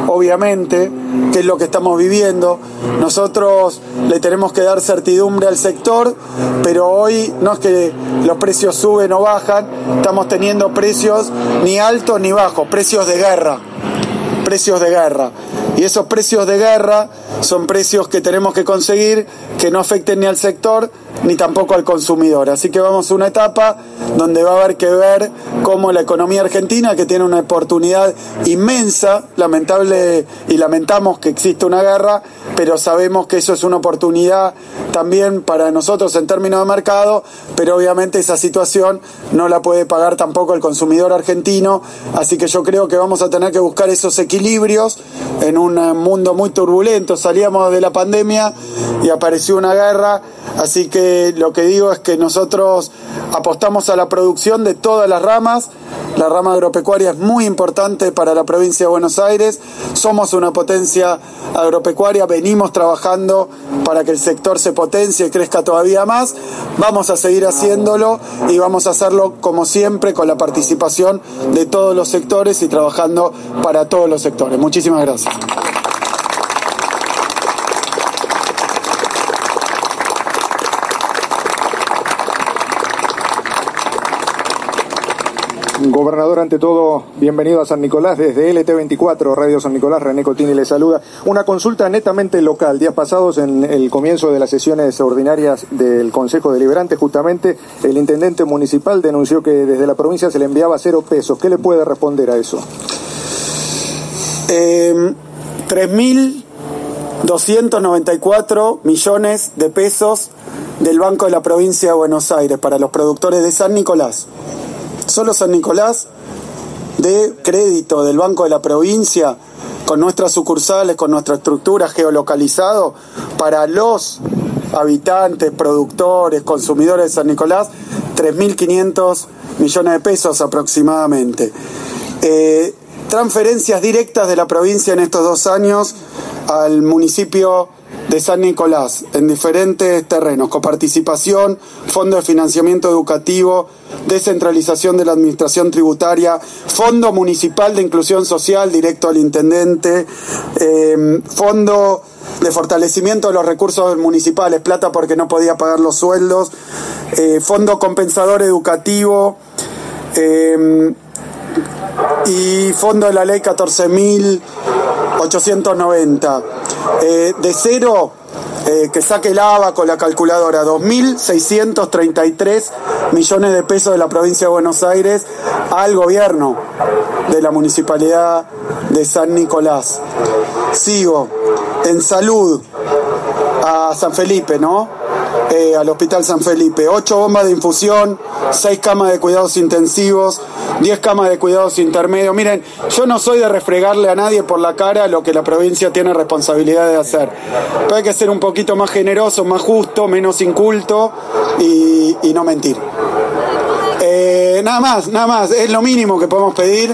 obviamente, que es lo que estamos viviendo. Nosotros le tenemos que dar certidumbre al sector, pero hoy no es que los precios suben o bajan, estamos teniendo precios ni altos ni bajos, precios de guerra, precios de guerra. Y esos precios de guerra son precios que tenemos que conseguir que no afecten ni al sector ni tampoco al consumidor. Así que vamos a una etapa donde va a haber que ver cómo la economía argentina, que tiene una oportunidad inmensa, lamentable y lamentamos que existe una guerra, pero sabemos que eso es una oportunidad también para nosotros en términos de mercado, pero obviamente esa situación no la puede pagar tampoco el consumidor argentino, así que yo creo que vamos a tener que buscar esos equilibrios en un mundo muy turbulento. Salíamos de la pandemia y apareció una guerra, así que lo que digo es que nosotros apostamos a la producción de todas las ramas. La rama agropecuaria es muy importante para la provincia de Buenos Aires. Somos una potencia agropecuaria, venimos trabajando para que el sector se potencie y crezca todavía más. Vamos a seguir haciéndolo y vamos a hacerlo como siempre con la participación de todos los sectores y trabajando para todos los sectores. Muchísimas gracias. Gobernador, ante todo, bienvenido a San Nicolás desde LT24, Radio San Nicolás, René Cotini le saluda. Una consulta netamente local. Días pasados, en el comienzo de las sesiones ordinarias del Consejo Deliberante, justamente el intendente municipal denunció que desde la provincia se le enviaba cero pesos. ¿Qué le puede responder a eso? Eh, 3.294 millones de pesos del Banco de la Provincia de Buenos Aires para los productores de San Nicolás. Solo San Nicolás de crédito del Banco de la Provincia con nuestras sucursales, con nuestra estructura geolocalizado para los habitantes, productores, consumidores de San Nicolás, 3.500 millones de pesos aproximadamente. Eh, transferencias directas de la provincia en estos dos años al municipio de San Nicolás en diferentes terrenos, coparticipación, fondo de financiamiento educativo, descentralización de la administración tributaria, fondo municipal de inclusión social directo al intendente, eh, fondo de fortalecimiento de los recursos municipales, plata porque no podía pagar los sueldos, eh, fondo compensador educativo, eh, y fondo de la ley 14.890. Eh, de cero, eh, que saque el ABA con la calculadora, 2.633 millones de pesos de la provincia de Buenos Aires al gobierno de la municipalidad de San Nicolás. Sigo, en salud, a San Felipe, ¿no? Eh, al Hospital San Felipe. Ocho bombas de infusión, seis camas de cuidados intensivos, 10 camas de cuidados intermedios. Miren, yo no soy de refregarle a nadie por la cara lo que la provincia tiene responsabilidad de hacer. Pero hay que ser un poquito más generoso, más justo, menos inculto y, no mentir. Eh, nada más, nada más. Es lo mínimo que podemos pedir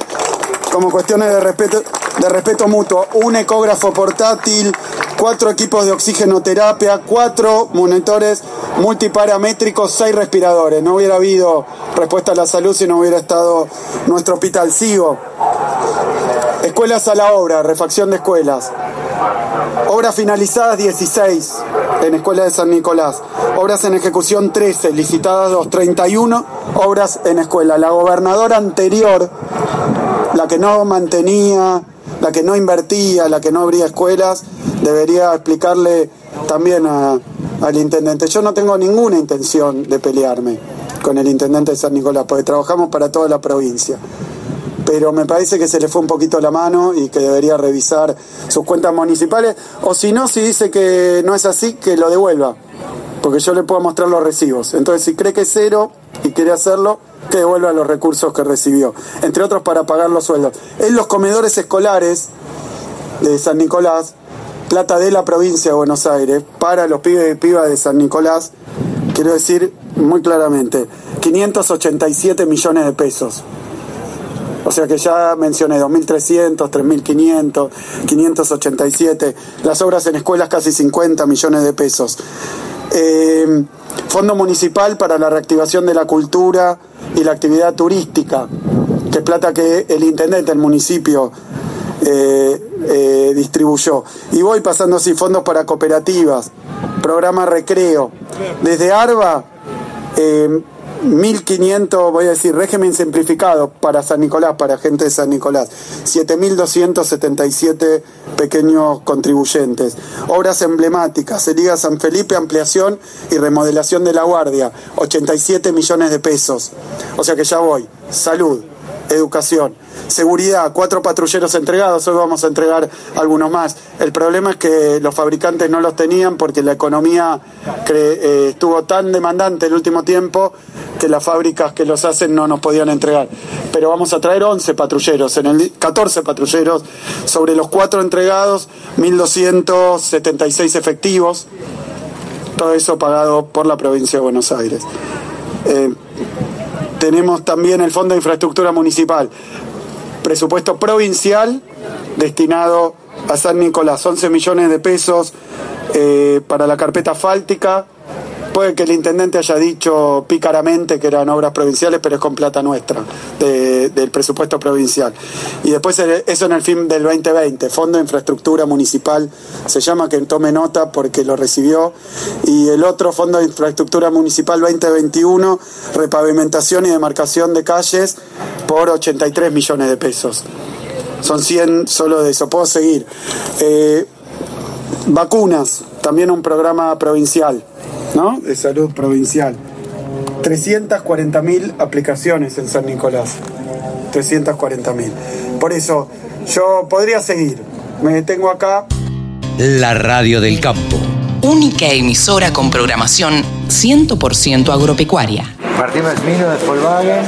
como cuestiones de respeto, de respeto mutuo. Un ecógrafo portátil, cuatro equipos de oxigenoterapia, cuatro monitores multiparamétricos, seis respiradores. No hubiera habido respuesta a la salud si no hubiera estado nuestro hospital. Sigo. Escuelas a la obra, refacción de escuelas. Obras finalizadas 16 en Escuela de San Nicolás. Obras en ejecución 13, licitadas 2, 31 obras en escuela. La gobernadora anterior, la que no mantenía, la que no invertía, la que no abría escuelas, debería explicarle también al intendente. Yo no tengo ninguna intención de pelearme con el intendente de San Nicolás, porque trabajamos para toda la provincia. Pero me parece que se le fue un poquito la mano y que debería revisar sus cuentas municipales, o si no, si dice que no es así, que lo devuelva, porque yo le puedo mostrar los recibos. Entonces, si cree que es cero y quiere hacerlo, que devuelva los recursos que recibió, entre otros para pagar los sueldos. En los comedores escolares de San Nicolás, plata de la provincia de Buenos Aires, para los pibes y pibas de San Nicolás, quiero decir muy claramente, 587 millones de pesos. O sea que ya mencioné 2.300, 3.500, 587. Las obras en escuelas casi 50 millones de pesos. Eh, Fondo Municipal para la reactivación de la cultura y la actividad turística, que es plata que el intendente, el municipio, eh, eh, distribuyó. Y voy pasando así, fondos para cooperativas, programa recreo. Desde ARBA, eh, 1.500, voy a decir, régimen simplificado para San Nicolás, para gente de San Nicolás. 7.277 pequeños contribuyentes. Obras emblemáticas, Liga San Felipe, ampliación y remodelación de la guardia. 87 millones de pesos. O sea que ya voy. Salud, educación, seguridad, cuatro patrulleros entregados, hoy vamos a entregar algunos más. El problema es que los fabricantes no los tenían porque la economía eh, estuvo tan demandante el último tiempo que las fábricas que los hacen no nos podían entregar. Pero vamos a traer 11 patrulleros, en el 14 patrulleros, sobre los cuatro entregados, 1.276 efectivos, todo eso pagado por la provincia de Buenos Aires. Eh, tenemos también el Fondo de Infraestructura Municipal, presupuesto provincial destinado a San Nicolás, 11 millones de pesos eh, para la carpeta asfáltica, Puede que el intendente haya dicho pícaramente que eran obras provinciales, pero es con plata nuestra, del presupuesto provincial. Y después eso en el fin del 2020, Fondo de Infraestructura Municipal, se llama que tome nota porque lo recibió. Y el otro Fondo de Infraestructura Municipal 2021, repavimentación y demarcación de calles por 83 millones de pesos. Son 100 solo de eso, puedo seguir. Eh, vacunas, también un programa provincial, ¿no? De salud provincial. 340.000 aplicaciones en San Nicolás. 340.000. Por eso, yo podría seguir. Me detengo acá. La radio del campo. Única emisora con programación 100% agropecuaria. Martín Masmino de Volkswagen,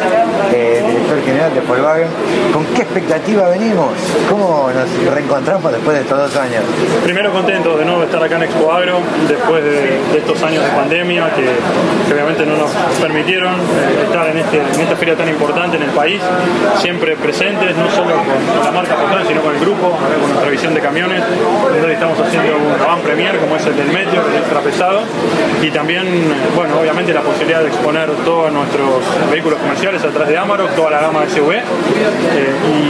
eh, director general de Volkswagen. ¿Con qué expectativa venimos? ¿Cómo nos reencontramos después de estos dos años? Primero contento de nuevo estar acá en Expo Agro, después de, estos años de pandemia que, obviamente no nos permitieron eh, estar en, este, en esta feria tan importante en el país, siempre presentes, no solo con la marca Volkswagen, sino con el grupo, con nuestra visión de camiones, donde estamos haciendo un avant premier como es el del Meteo, el extra pesado, y también, bueno, obviamente la posibilidad de exponer todo nuestros vehículos comerciales atrás de Amarok, toda la gama SUV eh,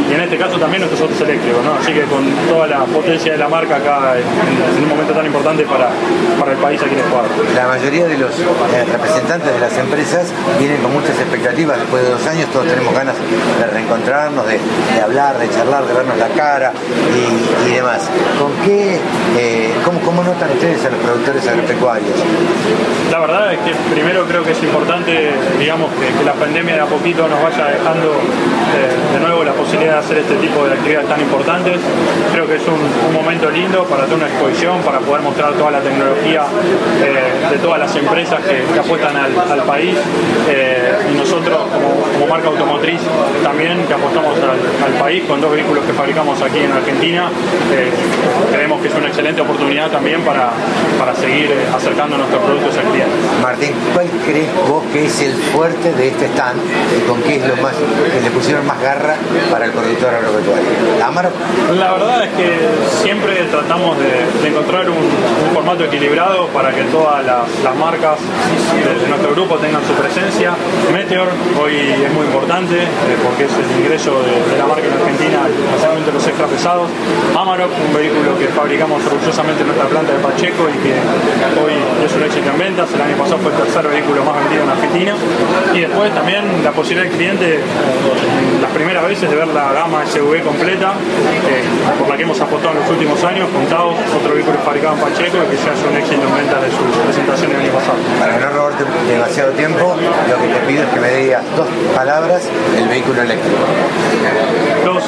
y, en este caso también nuestros autos eléctricos, así que con toda la potencia de la marca acá en, un momento tan importante para, para el país aquí en Ecuador. La mayoría de los eh, representantes de las empresas vienen con muchas expectativas después de dos años, todos tenemos ganas de reencontrarnos, de, hablar, de charlar, de vernos la cara y, demás. ¿Con qué, eh, cómo, cómo notan ustedes a los productores agropecuarios? La verdad es que primero creo que es importante digamos, que, la pandemia de a poquito nos vaya dejando eh, de nuevo la posibilidad de hacer este tipo de actividades tan importantes. Creo que es un, momento lindo para hacer una exposición, para poder mostrar toda la tecnología eh, de todas las empresas que, apuestan al, país eh, y nosotros como, marca automotriz también que apostamos al, país con dos vehículos que fabricamos aquí en Argentina. creemos que es una excelente oportunidad también para, para seguir acercando nuestros productos al cliente. Martín, ¿cuál crees vos que es el fuerte de este stand y con qué es lo más le pusieron más garra para el productor agropecuario. La verdad es que siempre tratamos de, encontrar un, formato equilibrado para que todas las, marcas de, nuestro grupo tengan su presencia. Meteor hoy es muy importante eh, porque es el ingreso de, la marca en Argentina de los extra pesados. Amarok, un vehículo que fabricamos orgullosamente en nuestra planta de Pacheco y que hoy es un éxito en ventas. El año pasado fue el tercer vehículo más vendido en Argentina. Y después también la posibilidad del cliente, las primeras veces, de ver la gama SUV completa, eh, por la que hemos apostado en los últimos años, contados otro vehículo fabricado en Pacheco que ya es un éxito en venta de su presentación el año pasado. Para no robarte demasiado tiempo, lo que te pido es que me digas dos palabras el vehículo eléctrico.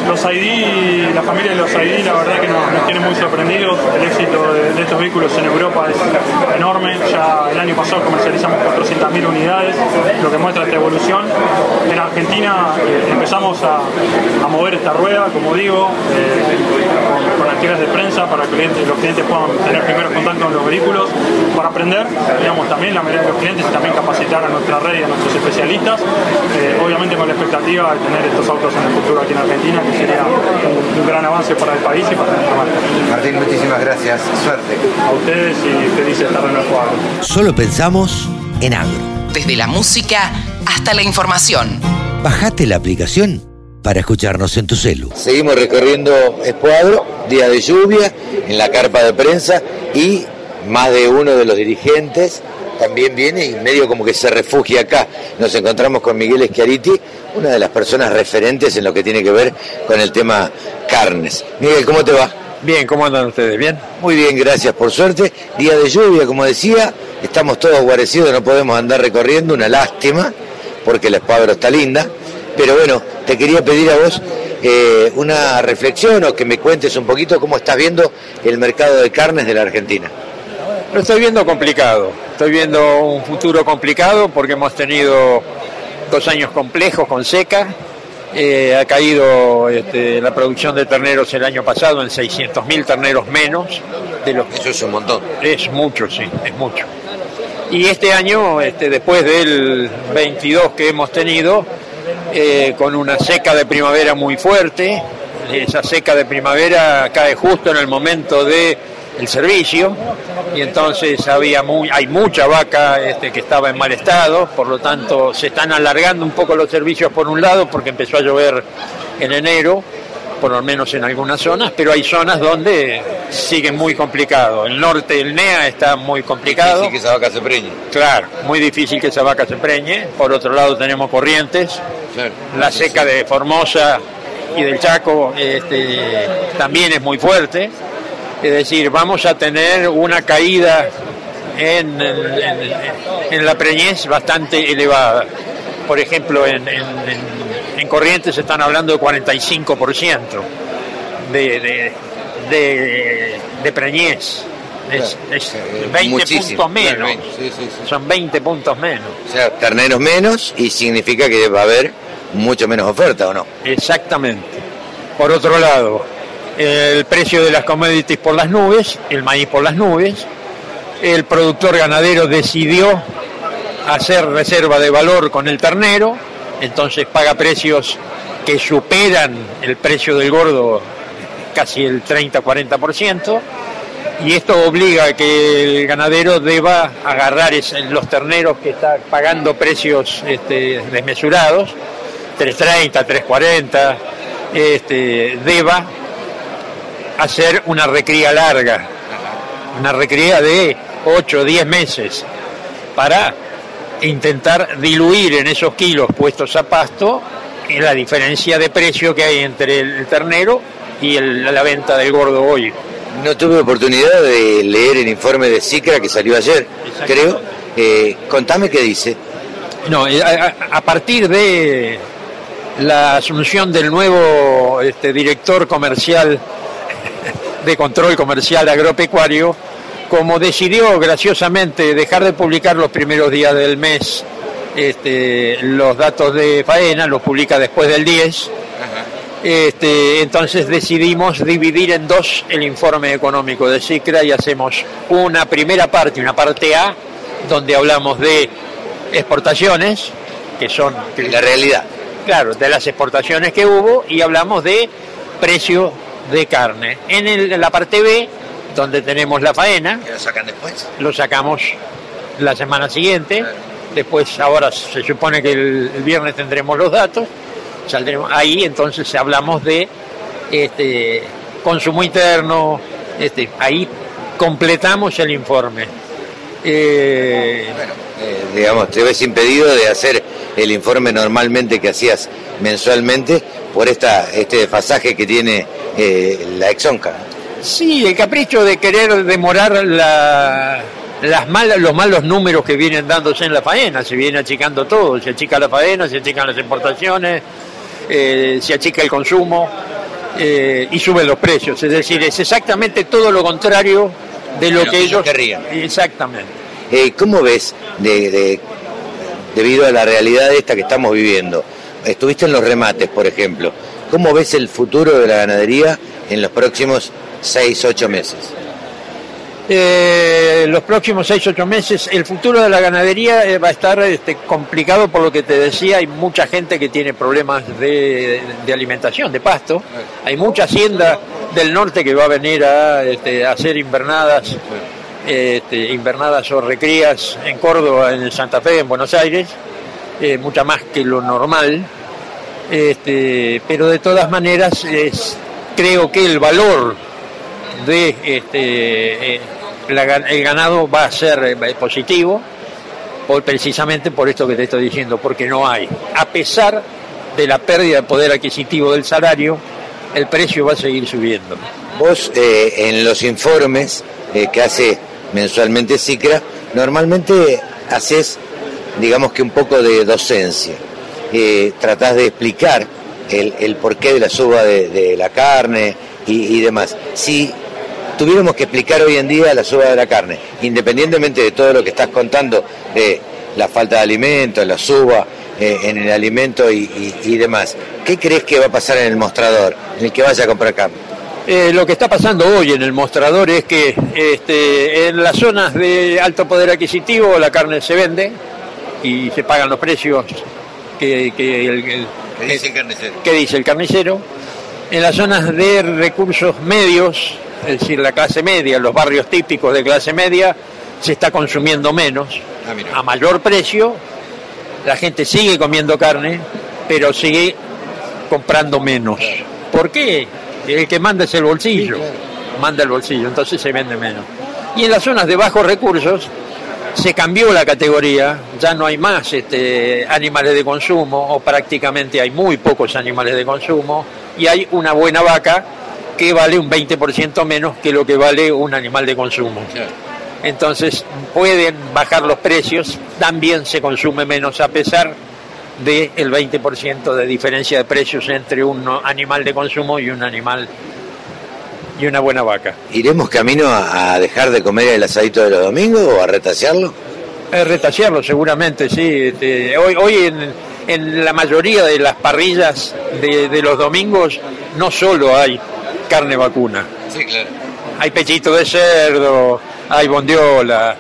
Los, ID, la familia de los ID, la verdad que nos, tiene muy sorprendidos. El éxito de, estos vehículos en Europa es enorme. Ya el año pasado comercializamos 400.000 unidades, lo que muestra esta evolución. En Argentina eh, empezamos a, mover esta rueda, como digo, eh, con, actividades de prensa para que los clientes puedan tener primeros contactos con los vehículos, para aprender, digamos, también la mayoría de los clientes y también capacitar a nuestra red y a nuestros especialistas, eh, obviamente con la expectativa de tener estos autos en el futuro aquí en Argentina, que sería un, gran avance para el país y para nuestra marca. Martín, muchísimas gracias, suerte. A ustedes y feliz de estar en el juego. Solo pensamos en agro desde la música hasta la información. Bajate la aplicación para escucharnos en tu celu. Seguimos recorriendo Escuadro, día de lluvia, en la carpa de prensa y más de uno de los dirigentes también viene y medio como que se refugia acá. Nos encontramos con Miguel Schiariti, una de las personas referentes en lo que tiene que ver con el tema carnes. Miguel, ¿cómo te va? Bien, ¿cómo andan ustedes? ¿Bien? Muy bien, gracias, por suerte. Día de lluvia, como decía, estamos todos guarecidos, no podemos andar recorriendo, una lástima, porque la escuadra está linda. Pero bueno, te quería pedir a vos eh, una reflexión o que me cuentes un poquito cómo estás viendo el mercado de carnes de la Argentina. Lo estoy viendo complicado, estoy viendo un futuro complicado porque hemos tenido dos años complejos con seca, eh, ha caído este, la producción de terneros el año pasado en 600.000 terneros menos. De los Eso es un montón. Es mucho, sí, es mucho. Y este año, este, después del 22 que hemos tenido, eh, con una seca de primavera muy fuerte, esa seca de primavera cae justo en el momento de el servicio y entonces había muy, hay mucha vaca este, que estaba en mal estado, por lo tanto se están alargando un poco los servicios por un lado porque empezó a llover en enero, por lo menos en algunas zonas, pero hay zonas donde sigue muy complicado. El norte del NEA está muy complicado. Difícil que esa vaca se preñe. Claro, muy difícil que esa vaca se preñe. Por otro lado tenemos corrientes, la seca de Formosa y del Chaco este, también es muy fuerte. Es decir, vamos a tener una caída en, en, la preñez bastante elevada. Por ejemplo, en, en Corrientes se están hablando de 45% de, de, de, de preñez. Es, 20 puntos menos. Son 20 puntos menos. O sea, terneros menos y significa que va a haber mucho menos oferta, ¿o no? Exactamente. Por otro lado, el precio de las commodities por las nubes, el maíz por las nubes, el productor ganadero decidió hacer reserva de valor con el ternero, entonces paga precios que superan el precio del gordo casi el 30-40%, y esto obliga a que el ganadero deba agarrar los terneros que está pagando precios este, desmesurados, 3.30, 3.40, este, deba hacer una recría larga, una recría de 8 o 10 meses, para intentar diluir en esos kilos puestos a pasto la diferencia de precio que hay entre el ternero y la venta del gordo hoy. No tuve oportunidad de leer el informe de SICRA que salió ayer, creo. Eh, contame qué dice. No, eh, a, partir de la asunción del nuevo este, director comercial de control comercial agropecuario, como decidió graciosamente dejar de publicar los primeros días del mes este, los datos de faena, los publica después del 10, este, entonces decidimos dividir en dos el informe económico de CICRA y hacemos una primera parte, una parte A, donde hablamos de exportaciones, que son... La realidad. Claro, de las exportaciones que hubo y hablamos de precio de carne. En, la parte B, donde tenemos la faena... ¿Lo sacan después? Lo sacamos la semana siguiente. Después, ahora se supone que el viernes tendremos los datos saldremos ahí entonces hablamos de este consumo interno este ahí completamos el informe eh, bueno, eh, digamos te ves impedido de hacer el informe normalmente que hacías mensualmente por esta este desfasaje que tiene eh, la Exonca sí el capricho de querer demorar la las malas, los malos números que vienen dándose en la faena, se viene achicando todo, se achica la faena, se achican las importaciones, eh, se achica el consumo eh, y suben los precios. Es decir, es exactamente todo lo contrario de lo, que, ellos querrían. Exactamente. Eh, ¿Cómo ves, de, debido a la realidad esta que estamos viviendo? Estuviste en los remates, por ejemplo. ¿Cómo ves el futuro de la ganadería en los próximos 6, 8 meses? eh, los próximos 6-8 meses. El futuro de la ganadería eh, va a estar este, complicado por lo que te decía, hay mucha gente que tiene problemas de, alimentación, de pasto. Hay mucha hacienda del norte que va a venir a, este, hacer invernadas, este, invernadas o recrías en Córdoba, en Santa Fe, en Buenos Aires, eh, mucha más que lo normal. Este, pero de todas maneras es, creo que el valor de este, eh, el ganado va a ser eh, positivo, por, precisamente por esto que te estoy diciendo, porque no hay. A pesar de la pérdida de poder adquisitivo del salario, el precio va a seguir subiendo. Vos eh, en los informes que hace mensualmente SICRA, normalmente haces, digamos que un poco de docencia. Tratás de explicar el, porqué de la suba de, la carne y, demás. Si tuviéramos que explicar hoy en día la suba de la carne, independientemente de todo lo que estás contando de la falta de alimento, la suba eh, en el alimento y, demás, ¿qué crees que va a pasar en el mostrador, en el que vaya a comprar carne? Eh, lo que está pasando hoy en el mostrador es que este, en las zonas de alto poder adquisitivo la carne se vende y se pagan los precios que, el, dice el carnicero. Que dice el carnicero. En las zonas de recursos medios es decir, la clase media, los barrios típicos de clase media, se está consumiendo menos, Ah, a mayor precio, la gente sigue comiendo carne, pero sigue comprando menos. ¿Por qué? El que manda es el bolsillo, manda el bolsillo, entonces se vende menos. Y en las zonas de bajos recursos se cambió la categoría, ya no hay más este, animales de consumo, o prácticamente hay muy pocos animales de consumo, y hay una buena vaca que vale un 20% menos que lo que vale un animal de consumo. Entonces pueden bajar los precios, también se consume menos a pesar del 20% de diferencia de precios entre un animal de consumo y un animal y una buena vaca. ¿Iremos camino a, a dejar de comer el asadito de los domingos o a retasearlo? Eh, retasearlo seguramente, sí. Este, hoy hoy en, en la mayoría de las parrillas de, de los domingos no solo hay carne vacuna, Sí, claro. hay pechito de cerdo, hay bondiola,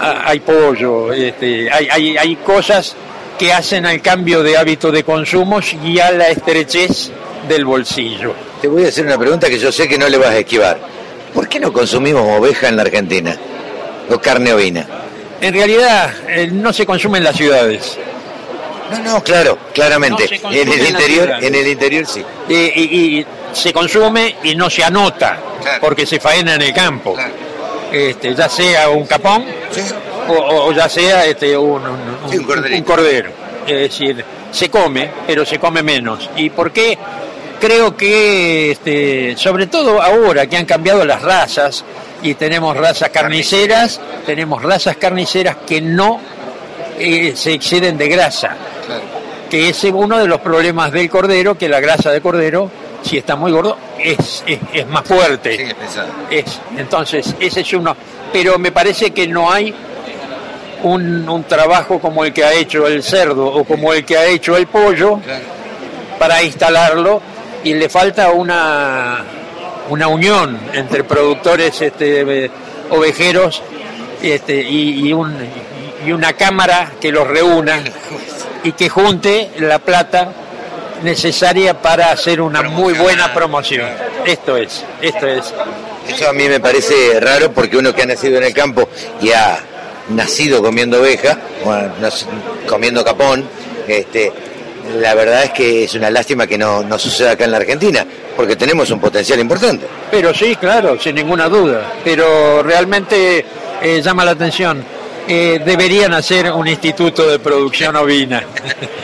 ha- hay pollo, este, hay, hay, hay cosas que hacen al cambio de hábito de consumo y a la estrechez del bolsillo. Te voy a hacer una pregunta que yo sé que no le vas a esquivar. ¿Por qué no consumimos oveja en la Argentina? O carne ovina. En realidad eh, no se consume en las ciudades. No, no, claro, claramente. No en el en interior, en el interior sí. y, y- y se consume y no se anota porque se faena en el campo. Este, ya sea un capón o, o- o ya sea este, un, un- un- un cordero. Es decir, se come, pero se come menos. ¿Y por qué? Creo que, este, sobre todo ahora que han cambiado las razas y tenemos razas carniceras, tenemos razas carniceras que no eh, se exceden de grasa que es uno de los problemas del cordero, que la grasa de cordero, si está muy gordo, es, es, es más fuerte. Es, entonces, ese es uno. Pero me parece que no hay un, un trabajo como el que ha hecho el cerdo o como el que ha hecho el pollo para instalarlo y le falta una, una unión entre productores este, ovejeros este, y, y un- y una cámara que los reúna y que junte la plata necesaria para hacer una muy buena promoción. Esto es, esto es. Eso a mí me parece raro porque uno que ha nacido en el campo y ha nacido comiendo oveja, o ha nac- comiendo capón, este, la verdad es que es una lástima que no, no suceda acá en la Argentina, porque tenemos un potencial importante. Pero sí, claro, sin ninguna duda. Pero realmente eh, llama la atención. Eh, deberían hacer un instituto de producción ovina.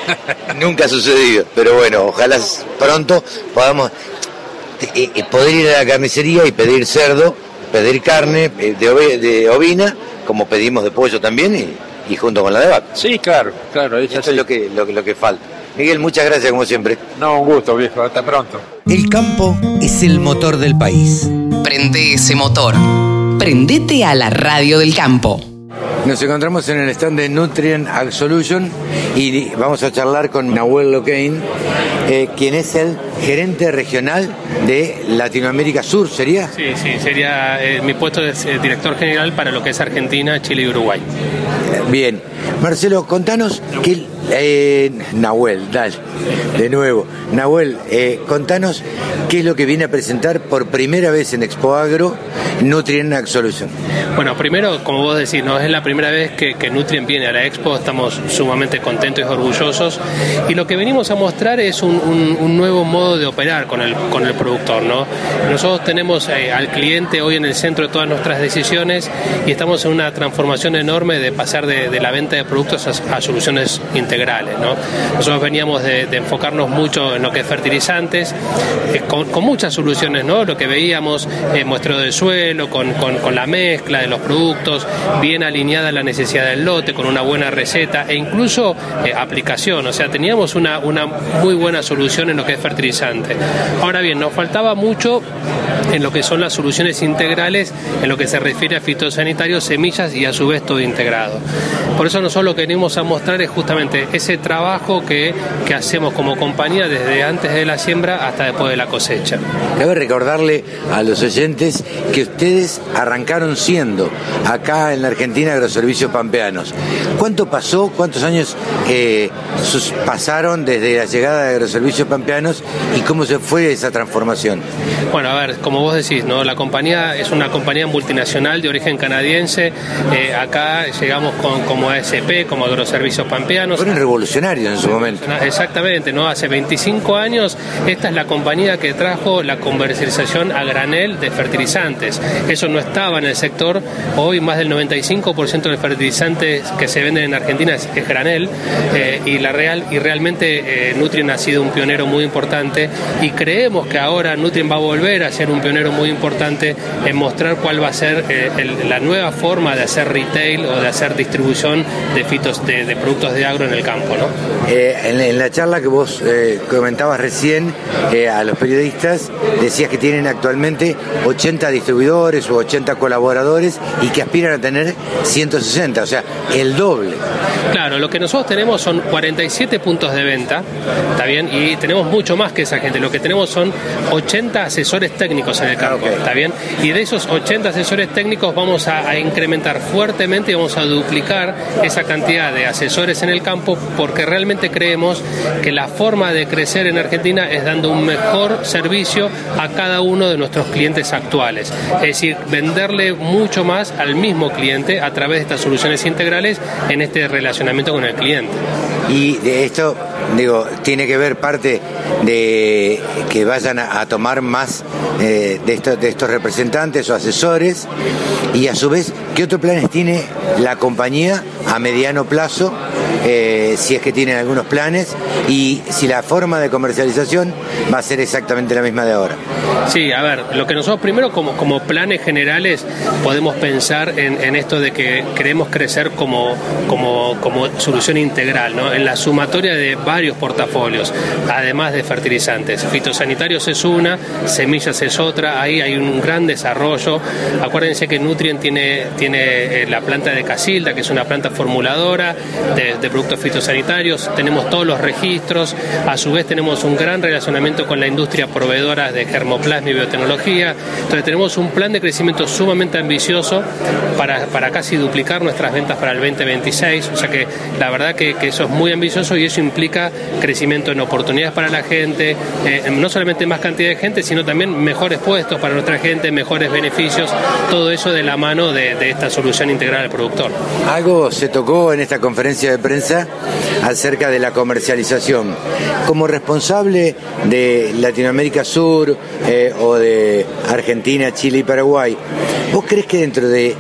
Nunca ha sucedido, pero bueno, ojalá pronto podamos eh, poder ir a la carnicería y pedir cerdo, pedir carne de, de ovina, como pedimos de pollo también, y, y junto con la de vaca. Sí, claro, claro. Eso es lo que, lo, que- lo que falta. Miguel, muchas gracias como siempre. No, un gusto, viejo. Hasta pronto. El campo es el motor del país. Prende ese motor. Prendete a la radio del campo. Nos encontramos en el stand de Nutrient Ag Solution y vamos a charlar con Nahuel Locain, eh, quien es el gerente regional de Latinoamérica Sur, ¿sería? Sí, sí, sería, eh, mi puesto es eh, director general para lo que es Argentina, Chile y Uruguay. Bien. Marcelo, contanos que... eh, Nahuel, dale, de nuevo. Nahuel, eh, contanos qué es lo que viene a presentar por primera vez en Expo Agro Nutrient Ag Solution. Bueno, primero, como vos decís, no es la primera vez que, que Nutrien viene a la Expo, estamos sumamente contentos y orgullosos. Y lo que venimos a mostrar es un, nuevo modo de operar con el, con el productor. ¿no? Nosotros tenemos eh, al cliente hoy en el centro de todas nuestras decisiones y estamos en una transformación enorme de pasar de la venta de productos a, a soluciones integrales. ¿no? Nosotros veníamos de, enfocarnos mucho en lo que es fertilizantes, eh, con, muchas soluciones, ¿no? lo que veíamos, eh, muestreo del suelo, con, con- la mezcla de los productos, bien alineada la necesidad del lote, con una buena receta e incluso eh, aplicación. O sea, teníamos una, una muy buena solución en lo que es fertilizante. Ahora bien, nos faltaba mucho en lo que son las soluciones integrales, en lo que se refiere a fitosanitarios, semillas y a su vez todo integrado. Por eso nosotros lo que venimos a mostrar es justamente ese trabajo que, que hacemos como compañía desde antes de la siembra hasta después de la cosecha. Cabe recordarle a los oyentes que ustedes arrancaron siendo acá en la Argentina agroservicios pampeanos. ¿Cuánto pasó? ¿Cuántos años eh, sus- pasaron desde la llegada de agroservicios pampeanos y cómo se fue esa transformación. Bueno, a ver, como vos decís, ¿no? la compañía es una compañía multinacional de origen canadiense. Eh, acá llegamos con, como ASP, como Agroservicios Pampeanos. Fueron revolucionarios en su momento. Exactamente, ¿no? Hace 25 años esta es la compañía que trajo la comercialización a granel de fertilizantes. Eso no estaba en el sector. Hoy más del 95% de los fertilizantes que se venden en Argentina es, granel eh, y la real y realmente eh, Nutrien ha sido un pionero muy importante y creemos que ahora Nutrien va a volver a ser un pionero muy importante en mostrar cuál va a ser eh, la nueva forma de hacer retail o de hacer distribución de fitos de, productos de agro en el campo. ¿no? en, la charla que vos comentabas recién a los periodistas decías que tienen actualmente 80 distribuidores o 80 colaboradores y que aspiran a tener 160, o sea, el doble. Claro, lo que nosotros tenemos son 47 puntos de venta, ¿está bien? Y tenemos mucho más que esa gente. Lo que tenemos son 80 asesores técnicos en el campo, ¿está bien? Y de esos 80 asesores técnicos vamos a, incrementar fuertemente y vamos a duplicar esa cantidad de asesores en el campo porque realmente creemos que la forma de crecer en Argentina es dando un mejor servicio a cada uno de nuestros clientes actuales. Es decir, venderle mucho más al mismo cliente a través de estas soluciones integrales en este relacionamiento con el cliente. Y de esto, digo, tiene que ver parte de que vayan a, tomar más eh, de, estos, representantes o asesores y a su vez, ¿qué otros planes tiene la compañía a mediano plazo? Eh, si es que tienen algunos planes y si la forma de comercialización va a ser exactamente la misma de ahora. Sí, a ver, lo que nosotros primero como, como planes generales podemos pensar en, esto de que queremos crecer como, como, como solución integral, ¿no? en la sumatoria de varios portafolios, además de fertilizantes. Fitosanitarios es una, semillas es otra, ahí hay un gran desarrollo. Acuérdense que Nutrien tiene, tiene eh, la planta de Casilda, que es una planta formuladora de, productos fitosanitarios, tenemos todos los registros, a su vez tenemos un gran relacionamiento con la industria proveedora de germoplasma y biotecnología, entonces tenemos un plan de crecimiento sumamente ambicioso para, para casi duplicar nuestras ventas para el 2026, o sea que la verdad que eso es muy ambicioso y eso implica crecimiento en oportunidades para la gente, eh, no solamente más cantidad de gente, sino también mejores puestos para nuestra gente, mejores beneficios, todo eso de la mano de, esta solución integral al productor. Algo se tocó en esta conferencia de prensa acerca de la comercialización. Como responsable de Latinoamérica Sur eh, o de Argentina, Chile y Paraguay, ¿vos crees que dentro de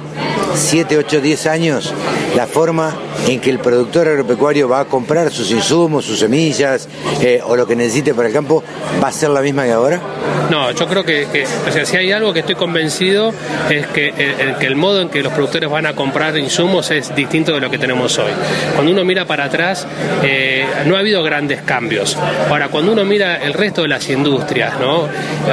7, 8, 10 años la forma en que el productor agropecuario va a comprar sus insumos, sus semillas eh, o lo que necesite para el campo, ¿va a ser la misma que ahora? No, yo creo que, o sea, si hay algo que estoy convencido es que el, que el modo en que los productores van a comprar insumos es distinto de lo que tenemos hoy. Cuando uno mira para atrás, eh, no ha habido grandes cambios. Ahora, cuando uno mira el resto de las industrias, ¿no?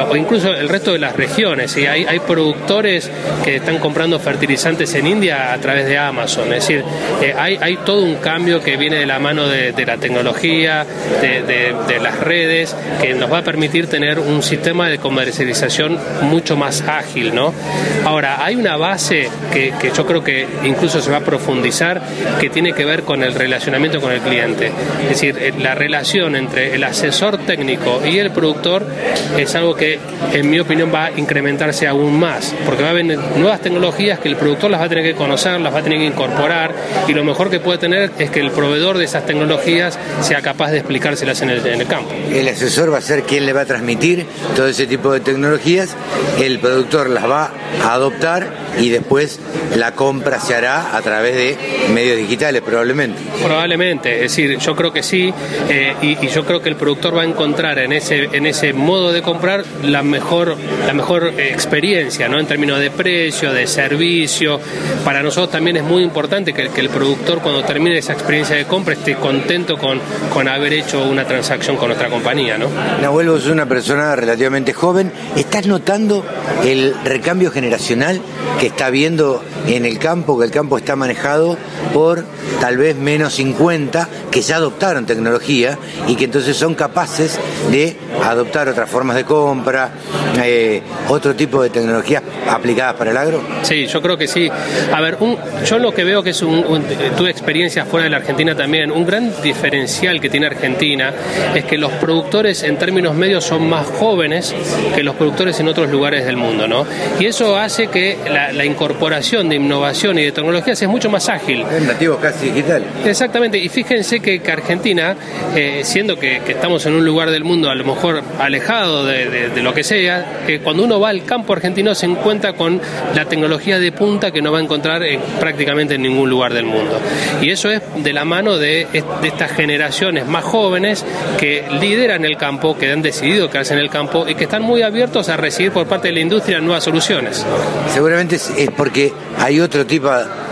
o incluso el resto de las regiones, ¿sí? hay, hay productores que están comprando fertilizantes en India a través de Amazon. Es decir, eh, hay, hay todo un cambio que viene de la mano de, la tecnología, de, las redes, que nos va a permitir tener un sistema de comercialización mucho más ágil, ¿no? Ahora, hay una base que, yo creo que incluso se va a profundizar, que tiene que ver con el relacionamiento con el cliente. Es decir, eh, la relación entre el asesor técnico y el productor es algo que, en mi opinión, va a incrementarse aún más, porque va a haber nuevas tecnologías que el productor las va a tener que conocer, las va a tener que incorporar, y lo mejor que puede tener es que el proveedor de esas tecnologías sea capaz de explicárselas en el, en el campo. El asesor va a ser quien le va a transmitir todo ese tipo de tecnologías, el productor las va a adoptar y después la compra se hará a través de medios digitales probablemente. Probablemente, es decir, yo creo que sí eh, y, yo creo que el productor va a encontrar en ese, en ese modo de comprar la mejor, la mejor experiencia, ¿no? En términos de precio, de servicio. Para nosotros también es muy importante que, que el productor cuando termine esa experiencia de compra esté contento con, con haber hecho una transacción con nuestra compañía, ¿no? Nahuel, vos una persona relativamente joven. ¿Estás notando el recambio generacional que está viendo en el campo, que el campo está manejado por tal vez menos 50 que ya adoptaron tecnología y que entonces son capaces de adoptar otras formas de compra, eh, otro tipo de tecnologías aplicadas para el agro? Sí, yo creo que sí. A ver, yo lo que veo que es un, tu experiencia fuera de la Argentina también, un gran diferencial que tiene Argentina es que los productores en términos medios son más jóvenes que los productores en otros lugares del mundo, ¿no? Y eso hace que la, incorporación de innovación y de tecnologías es mucho más ágil. Es nativo casi digital. Exactamente, y fíjense que, Argentina, eh, siendo que, estamos en un lugar del mundo a lo mejor alejado de, lo que sea, eh, cuando uno va al campo argentino se encuentra con la tecnología de punta que no va a encontrar en, prácticamente en ningún lugar del mundo. Y eso es de la mano de, de estas más jóvenes que lideran el campo, que han decidido quedarse en el campo y que están muy abiertos a recibir por parte de la industria nuevas soluciones. Seguramente es porque hay otro tipo,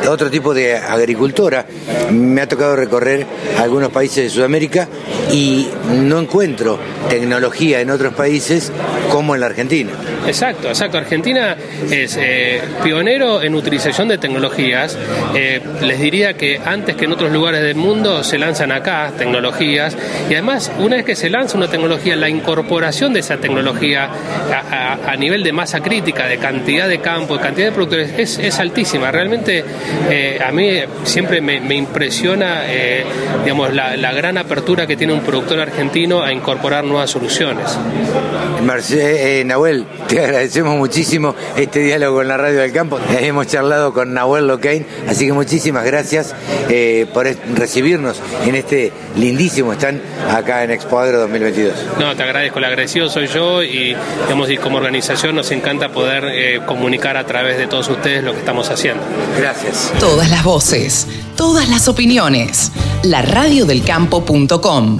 otro tipo de agricultora. Me ha tocado recorrer algunos países de Sudamérica y no encuentro tecnología en otros países como en la Argentina. Exacto, exacto. Argentina es eh, pionero en utilización de tecnologías. Eh, les diría que antes que en otros lugares del mundo se lanzan acá tecnologías y además una vez que se lanza una tecnología, la incorporación de esa tecnología a, nivel de masa crítica, de cantidad de campo, de cantidad de productores, es, altísima. Realmente eh, a mí siempre me, impresiona digamos, la, la, gran apertura que tiene un productor argentino a incorporar nuevas soluciones. Nahuel, te agradecemos muchísimo este diálogo en la radio del campo. Hemos charlado con Nahuel Locain, así que muchísimas gracias eh, por recibirnos en este lindísimo stand acá en Expo Agro 2022. No, te agradezco, el agradecido soy yo y, digamos, y como organización nos encanta poder eh, comunicar a través de todos ustedes lo que estamos haciendo. Gracias. Todas las voces, todas las opiniones. La radiodelcampo.com.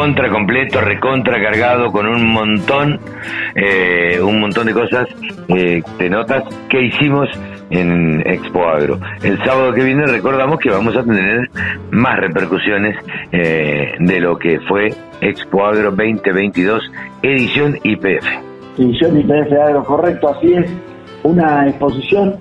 recontra completo, recontra cargado con un montón, eh, un montón de cosas, eh, de notas que hicimos en Expo Agro. El sábado que viene recordamos que vamos a tener más repercusiones eh, de lo que fue Expo Agro 2022, edición IPF. Edición IPF Agro, correcto, así es. Una exposición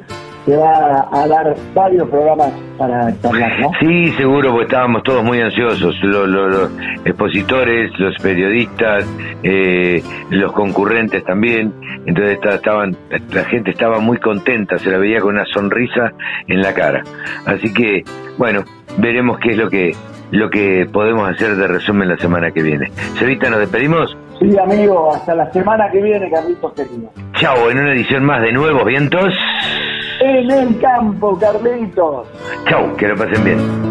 que va a dar varios programas para charlar, ¿no? Sí, seguro, porque estábamos todos muy ansiosos, los, expositores, los periodistas, eh, los concurrentes también, entonces estaban, la gente estaba muy contenta, se la veía con una sonrisa en la cara. Así que, bueno, veremos qué es lo que lo que podemos hacer de resumen la semana que viene. Sevita, ¿nos despedimos? Sí, amigo, hasta la semana que viene, Carlitos querido. Chao, en una edición más de Nuevos Vientos en el campo, Carlitos. Chau, que lo pasen bien.